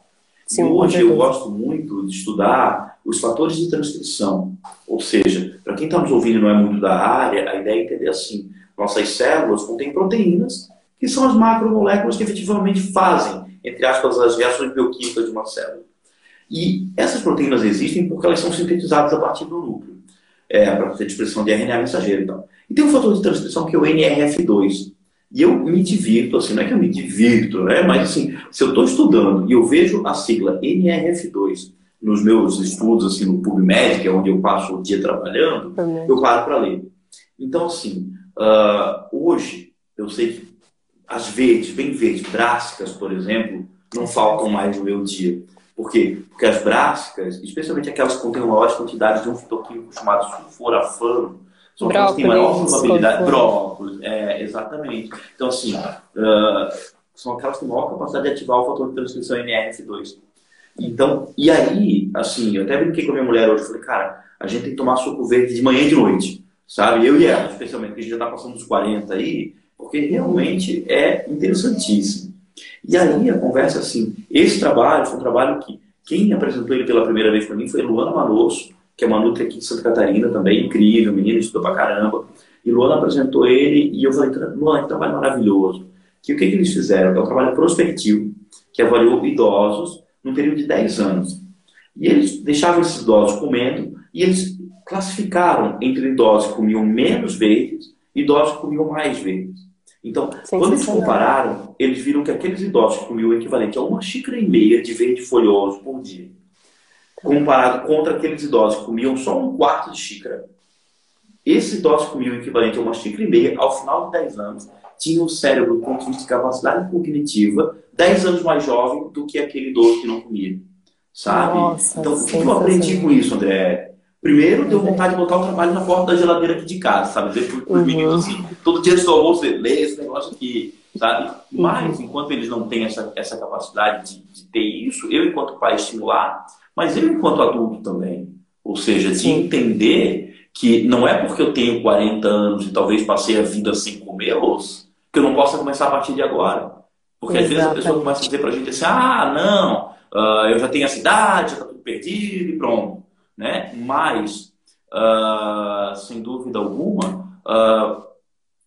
Sim, e hoje eu gosto muito de estudar os fatores de transcrição. Ou seja, para quem está nos ouvindo e não é muito da área, a ideia é entender assim: nossas células contêm proteínas, que são as macromoléculas que efetivamente fazem, entre aspas, as reações bioquímicas de uma célula. E essas proteínas existem porque elas são sintetizadas a partir do núcleo, é, para fazer expressão de RNA mensageiro e tal. E tem um fator de transcrição que é o NRF2. E eu me divirto, assim, não é que eu me divirto, né? Mas assim, se eu estou estudando e eu vejo a sigla NRF2 nos meus estudos, assim, no PubMed, que é onde eu passo o dia trabalhando, eu paro para ler. Então, assim, uh, hoje, eu sei que as verdes, bem verdes, drásticas, por exemplo, não faltam mais no meu dia. Por quê? Porque as brássicas, especialmente aquelas que contêm maiores quantidades de um fitoquímico chamado sulforafano, são aquelas que têm maior probabilidade. Brócolis, é, exatamente. Então, assim, uh, são aquelas que têm maior capacidade de ativar o fator de transcrição NRF2. Então, e aí, assim, eu até brinquei com a minha mulher hoje, falei, cara, a gente tem que tomar suco verde de manhã e de noite, sabe? Eu e ela, especialmente, porque a gente já está passando dos 40 aí, porque realmente é interessantíssimo. E aí a conversa assim, esse trabalho foi um trabalho que quem apresentou ele pela primeira vez para mim foi Luana Manosso, que é uma nutri aqui de Santa Catarina também, incrível, menina, estudou pra caramba. E Luana apresentou ele e eu falei, Luana, que trabalho maravilhoso. Que o que, que eles fizeram? É um trabalho prospectivo, que avaliou idosos num período de 10 anos. E eles deixavam esses idosos comendo e eles classificaram entre idosos que comiam menos verdes e idosos que comiam mais verdes. Então, quando eles compararam, eles viram que aqueles idosos que comiam o equivalente a uma xícara e meia de verde folhoso por dia, comparado contra aqueles idosos que comiam só um quarto de xícara, esses idosos que comiam o equivalente a uma xícara e meia, ao final de 10 anos, tinham o cérebro, do ponto de vista de capacidade cognitiva, 10 anos mais jovem do que aquele idoso que não comia. Sabe? Nossa, então, o que eu aprendi com isso, André? Primeiro, deu vontade de botar o trabalho na porta da geladeira aqui de casa, sabe? Dizer para os uhum. meninos assim, todo dia antes do almoço, lê esse negócio aqui, sabe? Uhum. Mas, enquanto eles não têm essa, essa capacidade de, de, ter isso, eu, enquanto pai, estimular, mas eu, enquanto adulto também. Ou seja, de Sim. entender que não é porque eu tenho 40 anos e talvez passei a vida sem comê-los, que eu não possa começar a partir de agora. Porque Exatamente. às vezes a pessoa começa a dizer para a gente assim: ah, não, uh, eu já tenho essa idade, já está tudo perdido e pronto né? Mas, uh, sem dúvida alguma, uh,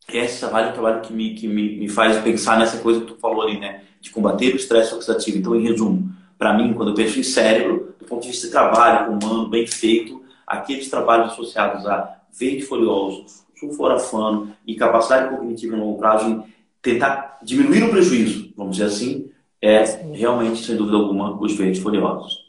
esse trabalho é um trabalho que, me, que me, me faz pensar nessa coisa que tu falou ali, né? De combater o estresse oxidativo. Então, em resumo, para mim, quando eu penso em cérebro, do ponto de vista de trabalho humano, bem feito, aqueles trabalhos associados a verde folioso, sulforafano e capacidade cognitiva no longo prazo, em tentar diminuir o prejuízo, vamos dizer assim, é realmente, sem dúvida alguma, os verdes foliosos.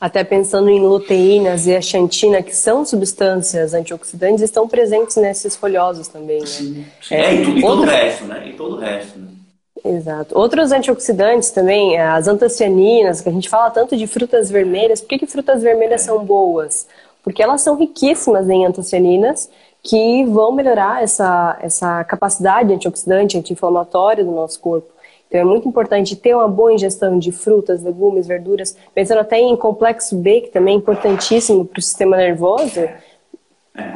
Até pensando em luteínas e a xantina, que são substâncias antioxidantes, estão presentes nesses folhosos também. Né? Sim, sim. É, e, tudo, e todo o resto, né? E todo o resto, né? Exato. Outros antioxidantes também, as antocianinas, que a gente fala tanto de frutas vermelhas. Por que, que frutas vermelhas é. são boas? Porque elas são riquíssimas em antocianinas que vão melhorar essa, essa capacidade antioxidante, anti-inflamatória do nosso corpo. Então é muito importante ter uma boa ingestão de frutas, legumes, verduras, pensando até em complexo B, que também é importantíssimo para o sistema nervoso, é.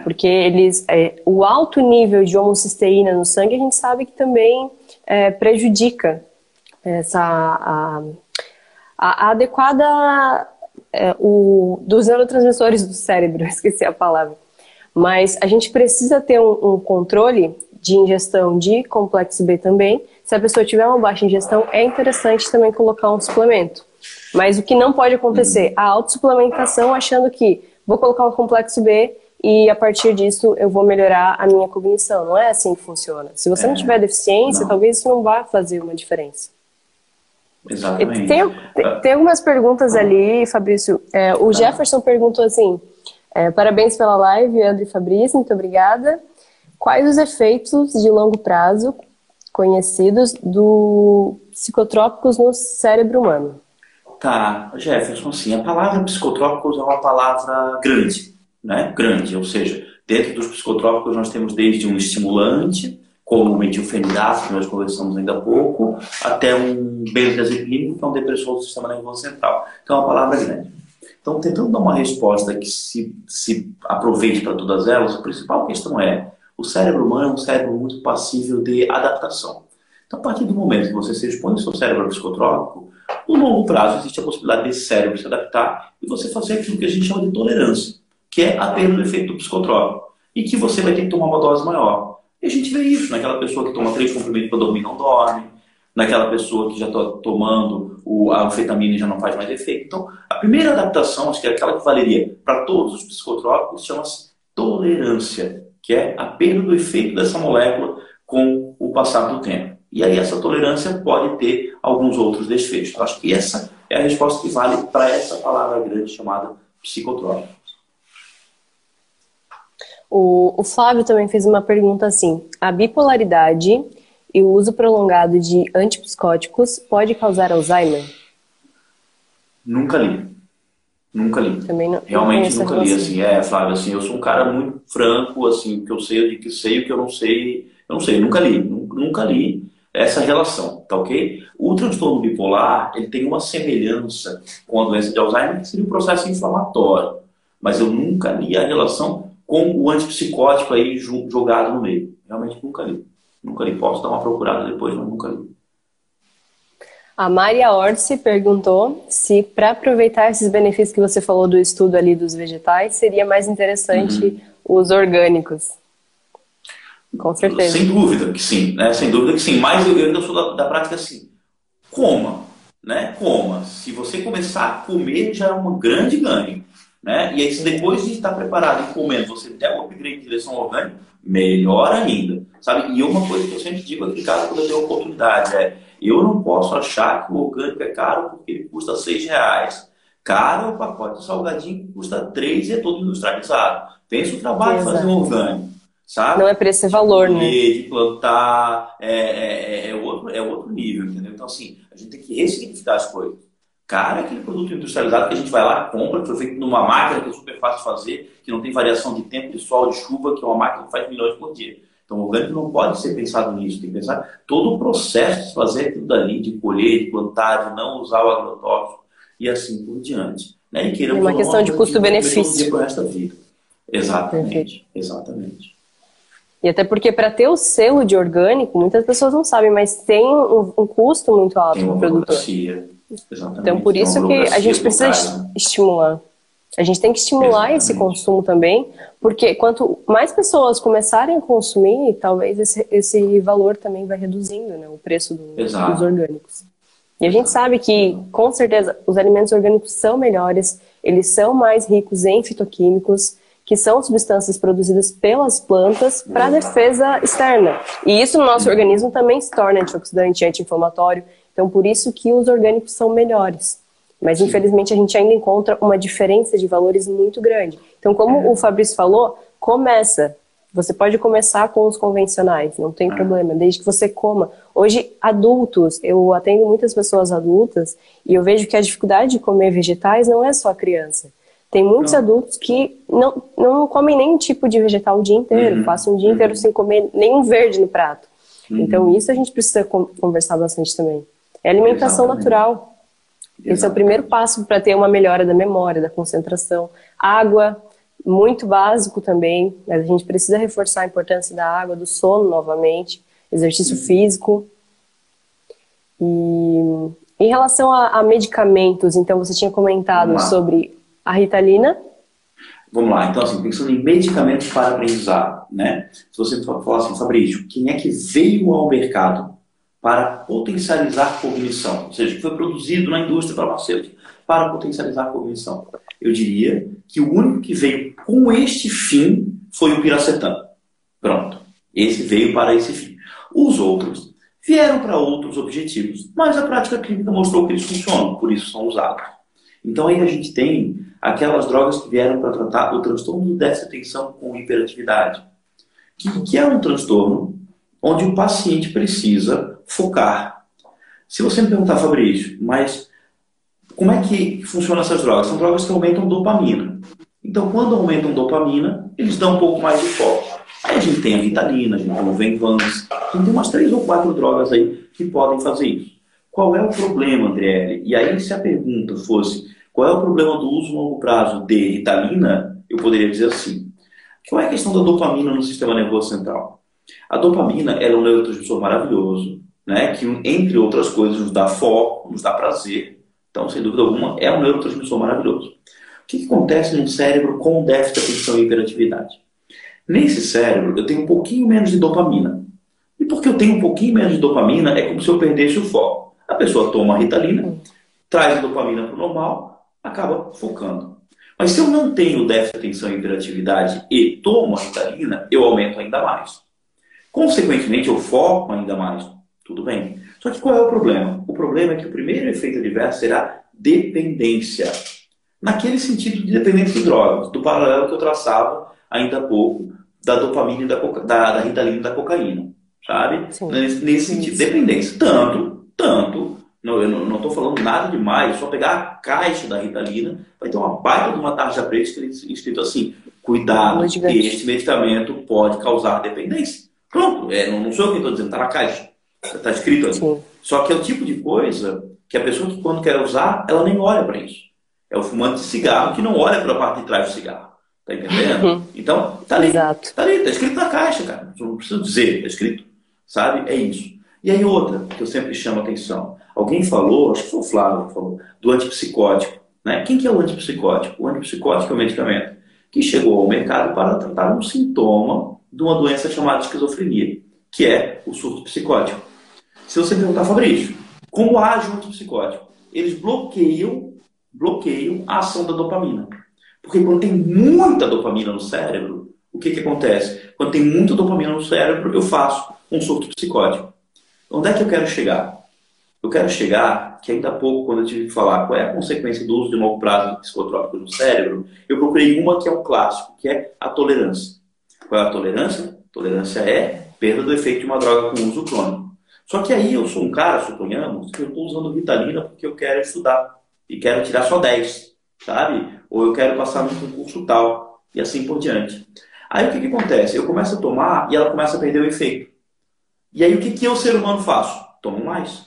porque eles, é, o alto nível de homocisteína no sangue a gente sabe que também é, prejudica essa a, a, a adequada é, o, dos neurotransmissores do cérebro, *laughs* esqueci a palavra. Mas a gente precisa ter um, um controle de ingestão de complexo B também, se a pessoa tiver uma baixa ingestão, é interessante também colocar um suplemento. Mas o que não pode acontecer? A autossuplementação achando que vou colocar um complexo B e a partir disso eu vou melhorar a minha cognição. Não é assim que funciona. Se você é, não tiver deficiência, não. talvez isso não vá fazer uma diferença. Exatamente. Tem, tem, tem algumas perguntas ali, Fabrício. É, o tá. Jefferson perguntou assim: é, parabéns pela live, André e Fabrício, muito obrigada. Quais os efeitos de longo prazo conhecidos do psicotrópicos no cérebro humano. Tá, Jefferson, sim, a palavra psicotrópicos é uma palavra grande, né? Grande, ou seja, dentro dos psicotrópicos nós temos desde um estimulante, como o metilfenidato, que nós conversamos ainda há pouco, até um benzodiazepínico, que é um depressor do sistema nervoso central. Então é uma palavra grande. Então, tentando dar uma resposta que se, se aproveite para todas elas, a principal questão é o cérebro humano é um cérebro muito passível de adaptação. Então, a partir do momento que você se expõe ao seu cérebro psicotrópico, no longo prazo existe a possibilidade desse cérebro se adaptar e você fazer aquilo que a gente chama de tolerância, que é a perda do efeito do psicotrópico, e que você vai ter que tomar uma dose maior. E a gente vê isso naquela pessoa que toma três comprimidos para dormir e não dorme, naquela pessoa que já está tomando o, a anfetamina e já não faz mais efeito. Então, a primeira adaptação, acho que é aquela que valeria para todos os psicotrópicos, chama-se tolerância, que é a perda do efeito dessa molécula com o passar do tempo. E aí essa tolerância pode ter alguns outros desfechos. Eu acho que essa é a resposta que vale para essa palavra grande chamada psicotrópico. O, o Flávio também fez uma pergunta assim: a bipolaridade e o uso prolongado de antipsicóticos pode causar Alzheimer? Nunca li. Nunca li. Também não. Realmente não nunca li. Assim, é, Flávio, assim, eu sou um cara muito franco, assim, que eu sei o que sei o que eu não sei. Eu não sei, nunca li. Nunca li essa relação, tá ok? O transtorno bipolar, ele tem uma semelhança com a doença de Alzheimer, que seria um processo inflamatório. Mas eu nunca li a relação com o antipsicótico aí jogado no meio. Realmente nunca li. Nunca li. Posso dar uma procurada depois, mas nunca li. A Maria Orsi perguntou se, para aproveitar esses benefícios que você falou do estudo ali dos vegetais, seria mais interessante uhum. os orgânicos. Com certeza. Sem dúvida que sim, né? Sem dúvida que sim. Mas eu ainda sou da, da prática assim. Coma, né? Coma. Se você começar a comer, já é um grande ganho. Né? E aí, se depois de estar preparado e comendo, você der um upgrade de direção orgânica, melhor ainda. Sabe? E uma coisa que eu sempre digo aqui, cara, quando eu tenho oportunidade, é eu não posso achar que o orgânico é caro porque ele custa seis reais. Caro é o pacote de salgadinho que custa três e é todo industrializado. Pensa o trabalho de fazer um orgânico. Sabe? Não é preço, é valor, de né? De plantar, é, é, é, outro, é outro nível, entendeu? Então, assim, a gente tem que ressignificar as coisas. Cara, aquele produto industrializado que a gente vai lá, compra, que foi feito numa máquina que é super fácil de fazer, que não tem variação de tempo, de sol, de chuva, que é uma máquina que faz milhões por dia. Então, o orgânico não pode ser pensado nisso, tem que pensar todo o processo de fazer aquilo dali, de colher, de plantar, de não usar o agrotóxico e assim por diante. Né? E é uma questão de custo-benefício. Exatamente, Perfeito. exatamente. E até porque para ter o selo de orgânico, muitas pessoas não sabem, mas tem um, um custo muito alto para o produtor. Exatamente. Então por isso que a gente precisa estimular. A gente tem que estimular Exatamente. esse consumo também, porque quanto mais pessoas começarem a consumir, talvez esse, esse valor também vai reduzindo, né, o preço do, dos orgânicos. E a gente sabe que, com certeza, os alimentos orgânicos são melhores, eles são mais ricos em fitoquímicos, que são substâncias produzidas pelas plantas para defesa externa. E isso no nosso organismo também se torna antioxidante, anti-inflamatório. Então, por isso que os orgânicos são melhores. Mas, infelizmente, a gente ainda encontra uma diferença de valores muito grande. Então, como é. o Fabrício falou, começa. Você pode começar com os convencionais, não tem é. problema, desde que você coma. Hoje, adultos, eu atendo muitas pessoas adultas e eu vejo que a dificuldade de comer vegetais não é só a criança. Tem muitos não. adultos que não, não comem nenhum tipo de vegetal o dia inteiro, uhum. passam o dia inteiro uhum. sem comer nenhum verde no prato. Uhum. Então, isso a gente precisa conversar bastante também. É alimentação Exatamente. natural. Esse é o primeiro passo para ter uma melhora da memória, da concentração. Água, muito básico também, mas a gente precisa reforçar a importância da água, do sono novamente, exercício uhum. físico. E em relação a, a, medicamentos, então você tinha comentado sobre a Ritalina. Vamos lá, então assim, pensando em medicamentos para aprendizado, né? Se você falar assim, Fabrício, quem é que veio ao mercado para potencializar cognição, ou seja, que foi produzido na indústria farmacêutica para potencializar a cognição. Eu diria que o único que veio com este fim foi o piracetam. Pronto. Esse veio para esse fim. Os outros vieram para outros objetivos, mas a prática clínica mostrou que eles funcionam, por isso são usados. Então aí a gente tem aquelas drogas que vieram para tratar o transtorno do déficit de atenção com hiperatividade, que, que é um transtorno onde o paciente precisa focar. Se você me perguntar, Fabrício, mas como é que funcionam essas drogas? São drogas que aumentam dopamina. Então, quando aumentam dopamina, eles dão um pouco mais de foco. Aí a gente tem a vitalina, a gente tem o Venvance, a gente tem umas três ou quatro drogas aí que podem fazer isso. Qual é o problema, Andriele? E aí, se a pergunta fosse qual é o problema do uso a longo prazo de Ritalina, eu poderia dizer assim. Qual é a questão da dopamina no sistema nervoso central? A dopamina é um neurotransmissor maravilhoso, né, que, entre outras coisas, nos dá foco, nos dá prazer. Então, sem dúvida alguma, é um neurotransmissor maravilhoso. O que, que acontece num cérebro com déficit de atenção e hiperatividade? Nesse cérebro, eu tenho um pouquinho menos de dopamina. E porque eu tenho um pouquinho menos de dopamina, é como se eu perdesse o foco. A pessoa toma a ritalina, traz a dopamina para o normal, acaba focando. Mas se eu não tenho déficit de atenção e hiperatividade e tomo a ritalina, eu aumento ainda mais. Consequentemente, eu foco ainda mais. Tudo bem. Só que qual é o problema? O problema é que o primeiro efeito adverso será dependência. Naquele sentido de dependência de drogas, do paralelo que eu traçava ainda há pouco, da dopamina e da, da, da ritalina e da cocaína. Sabe? Nesse, nesse sentido, dependência. Tanto, tanto, não, eu não estou falando nada demais, só pegar a caixa da ritalina, vai ter uma baita de uma tarja preta escrito assim: cuidado, este medicamento pode causar dependência. Pronto, é, não, sou eu que estou dizendo, está na caixa. Está escrito ali. Sim. Só que é o tipo de coisa que a pessoa que quando quer usar, ela nem olha para isso. É o fumante de cigarro que não olha para a parte de trás do cigarro. Tá entendendo? Uhum. Então, tá ali. Exato. Tá ali, tá escrito na caixa, cara. Não preciso dizer, tá escrito. Sabe? É isso. E aí outra, que eu sempre chamo a atenção. Alguém falou, acho que foi o Flávio que falou, do antipsicótico. Né? Quem que é o antipsicótico? O antipsicótico é um medicamento que chegou ao mercado para tratar um sintoma de uma doença chamada esquizofrenia, que é o surto psicótico. Se você perguntar, Fabrício, como age o antipsicótico? Eles bloqueiam, bloqueiam a ação da dopamina. Porque quando tem muita dopamina no cérebro, o que, que acontece? Quando tem muita dopamina no cérebro, eu faço um surto psicótico. Onde é que eu quero chegar? Eu quero chegar, que ainda há pouco, quando eu tive que falar qual é a consequência do uso de longo prazo de no cérebro, eu procurei uma que é um clássico, que é a tolerância. Qual é a tolerância? Tolerância é perda do efeito de uma droga com uso crônico. Só que aí eu sou um cara, suponhamos, que eu estou usando Vitalina porque eu quero estudar e quero tirar só 10, sabe? Ou eu quero passar num concurso tal e assim por diante. Aí o que, que acontece? Eu começo a tomar e ela começa a perder o efeito. E aí o que, que eu, ser humano, faço? Tomo mais.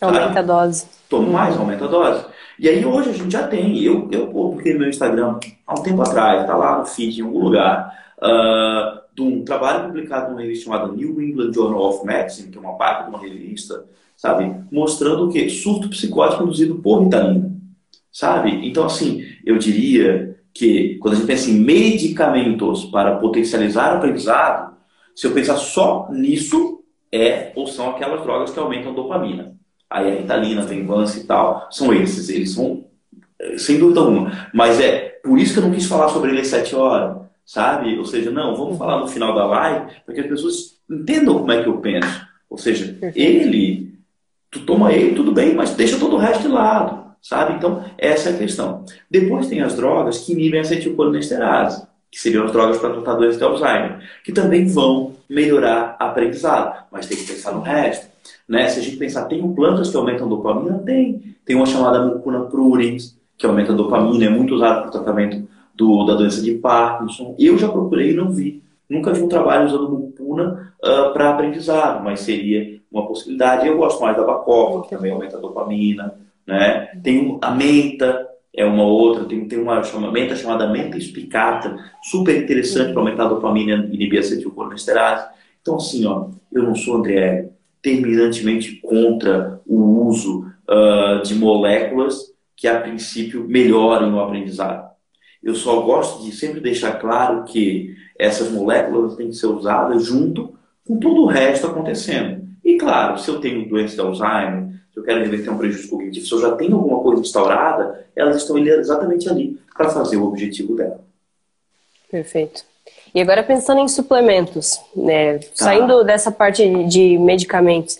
Aumenta a dose. Tomo mais, aumenta a dose. E aí hoje a gente já tem, eu, eu publiquei no meu Instagram há um tempo atrás, tá lá no feed em algum lugar, uh, de um trabalho publicado numa revista chamada New England Journal of Medicine, que é uma parte de uma revista, sabe? Mostrando o quê? Surto psicótico induzido por Ritalina, sabe? Então, assim, eu diria que quando a gente pensa em medicamentos para potencializar o aprendizado, se eu pensar só nisso, é ou são aquelas drogas que aumentam dopamina. Aí a Ritalina, a Venvance e tal, são esses. Eles são, eh, sem dúvida alguma. Mas é por isso que eu não quis falar sobre ele às sete horas sabe? Ou seja, não, vamos falar no final da live para que as pessoas entendam como é que eu penso. Ou seja, ele, tu toma ele, tudo bem, mas deixa todo o resto de lado, sabe? Então, essa é a questão. Depois tem as drogas que inibem a acetilcolinesterase, que seriam as drogas para tratar doença de Alzheimer, que também vão melhorar a aprendizado, mas tem que pensar no resto. Né? Se a gente pensar, tem plantas que aumentam dopamina? Tem. Tem uma chamada mucuna prurens, que aumenta a dopamina, é muito usado para tratamento do, da doença de Parkinson. Eu já procurei e não vi. Nunca vi um trabalho usando mucuna uh, ah, para aprendizado, mas seria uma possibilidade. Eu gosto mais da bacopa, que também aumenta a dopamina. Né? Tem a menta, é uma outra. Tem, tem uma chama, menta chamada menta espicata, super interessante para aumentar a dopamina e inibir a acetilcolinesterase. Então, assim, ó, eu não sou, André, terminantemente contra o uso uh, de moléculas que, a princípio, melhoram o aprendizado. Eu só gosto de sempre deixar claro que essas moléculas têm que ser usadas junto com todo o resto acontecendo. E claro, se eu tenho doença de Alzheimer, se eu quero reverter um prejuízo cognitivo, se eu já tenho alguma coisa instaurada, elas estão exatamente ali para fazer o objetivo dela. Perfeito. E agora pensando em suplementos, né? Tá. Saindo dessa parte de medicamentos,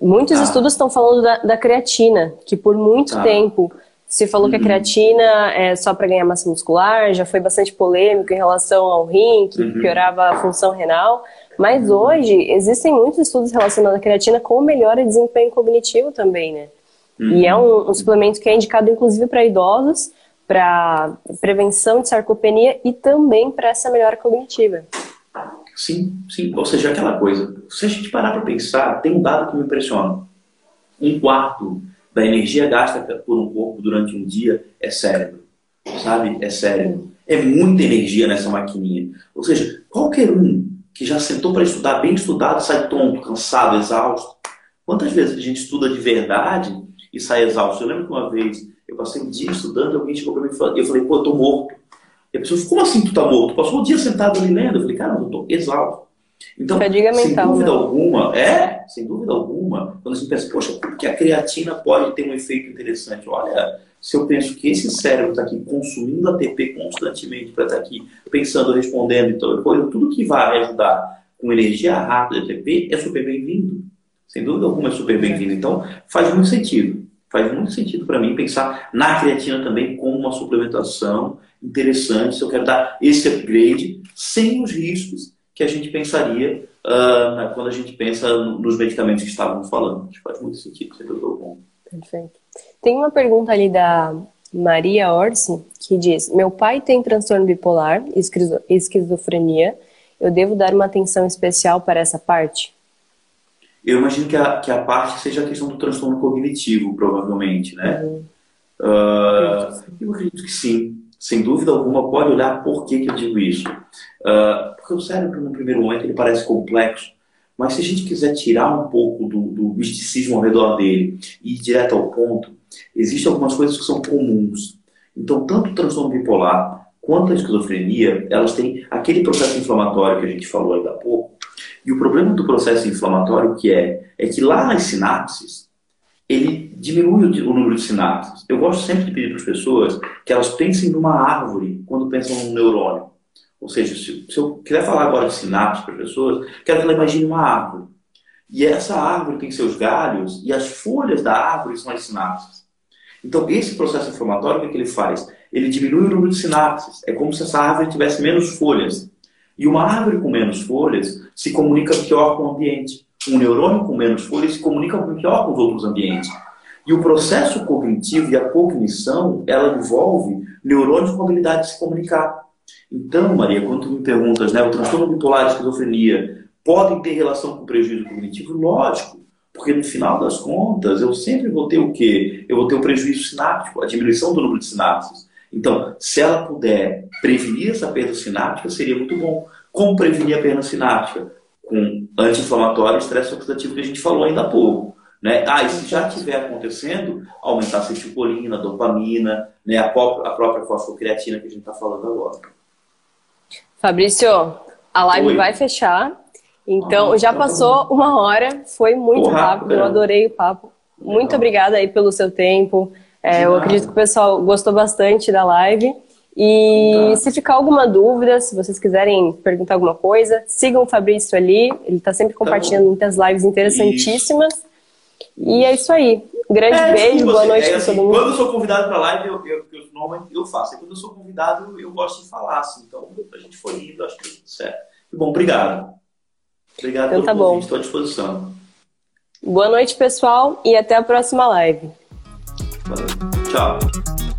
muitos tá. estudos estão falando da, da, creatina, que por muito tá. tempo você falou uhum. que a uhum. creatina é só para ganhar massa muscular, já foi bastante polêmico em relação ao rim, que uhum. piorava a função renal. Mas uhum. hoje existem muitos estudos relacionados à creatina com melhora de desempenho cognitivo também, né? Uhum. E é um, um, suplemento que é indicado inclusive para idosos, para prevenção de sarcopenia e também para essa melhora cognitiva. Sim, sim. Ou seja, aquela coisa. Se a gente parar para pensar, tem um dado que me impressiona. Um quarto da energia gasta por um corpo durante um dia é cérebro. Sabe? É cérebro. É muita energia nessa maquininha. Ou seja, qualquer um que já sentou para estudar, bem estudado, sai tonto, cansado, exausto. Quantas vezes a gente estuda de verdade e sai exausto? Eu lembro que uma vez eu passei um dia estudando, alguém chegou para mim e eu falei, pô, eu tô morto. E a pessoa falou, como assim tu tá morto? Passou um dia sentado ali lendo. Eu falei, cara, eu tô exausto. Então, Fadiga sem mental, dúvida né? alguma, é, sem dúvida alguma, quando a gente pensa, poxa, como que a creatina pode ter um efeito interessante? Olha, se eu penso que esse cérebro está aqui consumindo ATP constantemente para estar aqui pensando, respondendo e coisa, tudo que vai ajudar com energia rápida ATP é super bem-vindo. Sem dúvida alguma é super bem-vindo. Então, faz muito sentido. Faz muito sentido para mim pensar na creatina também como uma suplementação interessante, se eu quero dar esse upgrade sem os riscos que a gente pensaria uh, quando a gente pensa nos medicamentos que estávamos falando. Acho que faz muito sentido, sem dúvida alguma. Perfeito. Tem uma pergunta ali da Maria Orsi que diz: Meu pai tem transtorno bipolar, esquizo- esquizofrenia. Eu devo dar uma atenção especial para essa parte? Eu imagino que a, que a parte seja a questão do transtorno cognitivo, provavelmente, né? Uh, eu acredito que sim. Sem dúvida alguma, pode olhar por que, que eu digo isso. Uh, porque o cérebro, no primeiro momento, ele parece complexo, mas se a gente quiser tirar um pouco do, do misticismo ao redor dele e ir direto ao ponto, existem algumas coisas que são comuns. Então, tanto o transtorno bipolar quanto a esquizofrenia, elas têm aquele processo inflamatório que a gente falou ainda há pouco. E o problema do processo inflamatório que é, é que lá nas sinapses, ele diminui o, o número de sinapses. Eu gosto sempre de pedir para as pessoas que elas pensem numa árvore quando pensam num neurônio. Ou seja, se, se eu quiser falar agora de sinapses para as pessoas, quero que ela imagine uma árvore. E essa árvore tem seus galhos e as folhas da árvore são as sinapses. Então, esse processo inflamatório, o que, é que ele faz? Ele diminui o número de sinapses. É como se essa árvore tivesse menos folhas. E uma árvore com menos folhas se comunica pior com o ambiente. Um neurônio com menos folhas se comunica pior com os outros ambientes. E o processo cognitivo e a cognição, ela envolve neurônios com habilidade de se comunicar. Então, Maria, quando tu me perguntas, né, o transtorno bipolar e a esquizofrenia podem ter relação com prejuízo cognitivo? Lógico, porque no final das contas eu sempre vou ter o quê? Eu vou ter o prejuízo sináptico, a diminuição do número de sinapses. Então, se ela puder prevenir essa perda sináptica, seria muito bom. Como prevenir a perda sináptica? Com anti-inflamatório e estresse oxidativo que a gente falou ainda há pouco. Né? Ah, e se já estiver acontecendo, aumentar a acetilcolina, a dopamina, né? a, própria, a própria fosfocreatina que a gente está falando agora. Fabrício, a live Oi. vai fechar. Então, ah, já passou uma hora, foi muito Porra, rápido, eu adorei o papo. Muito Legal. obrigada aí pelo seu tempo. É, eu acredito que o pessoal gostou bastante da live. E se ficar alguma dúvida, se vocês quiserem perguntar alguma coisa, sigam o Fabrício ali. Ele está sempre compartilhando tá muitas lives interessantíssimas. Isso. E é isso aí. Um grande é, beijo, boa noite é, assim, para todo mundo. Quando eu sou convidado para live, eu, eu, eu, normalmente eu faço. E quando eu sou convidado, eu gosto de falar. Assim. Então, a gente foi indo, acho que tudo certo. Bom, obrigado. Obrigado então, tá bom. Estou à disposição. Boa noite, pessoal, e até a próxima live. Valeu. Tchau.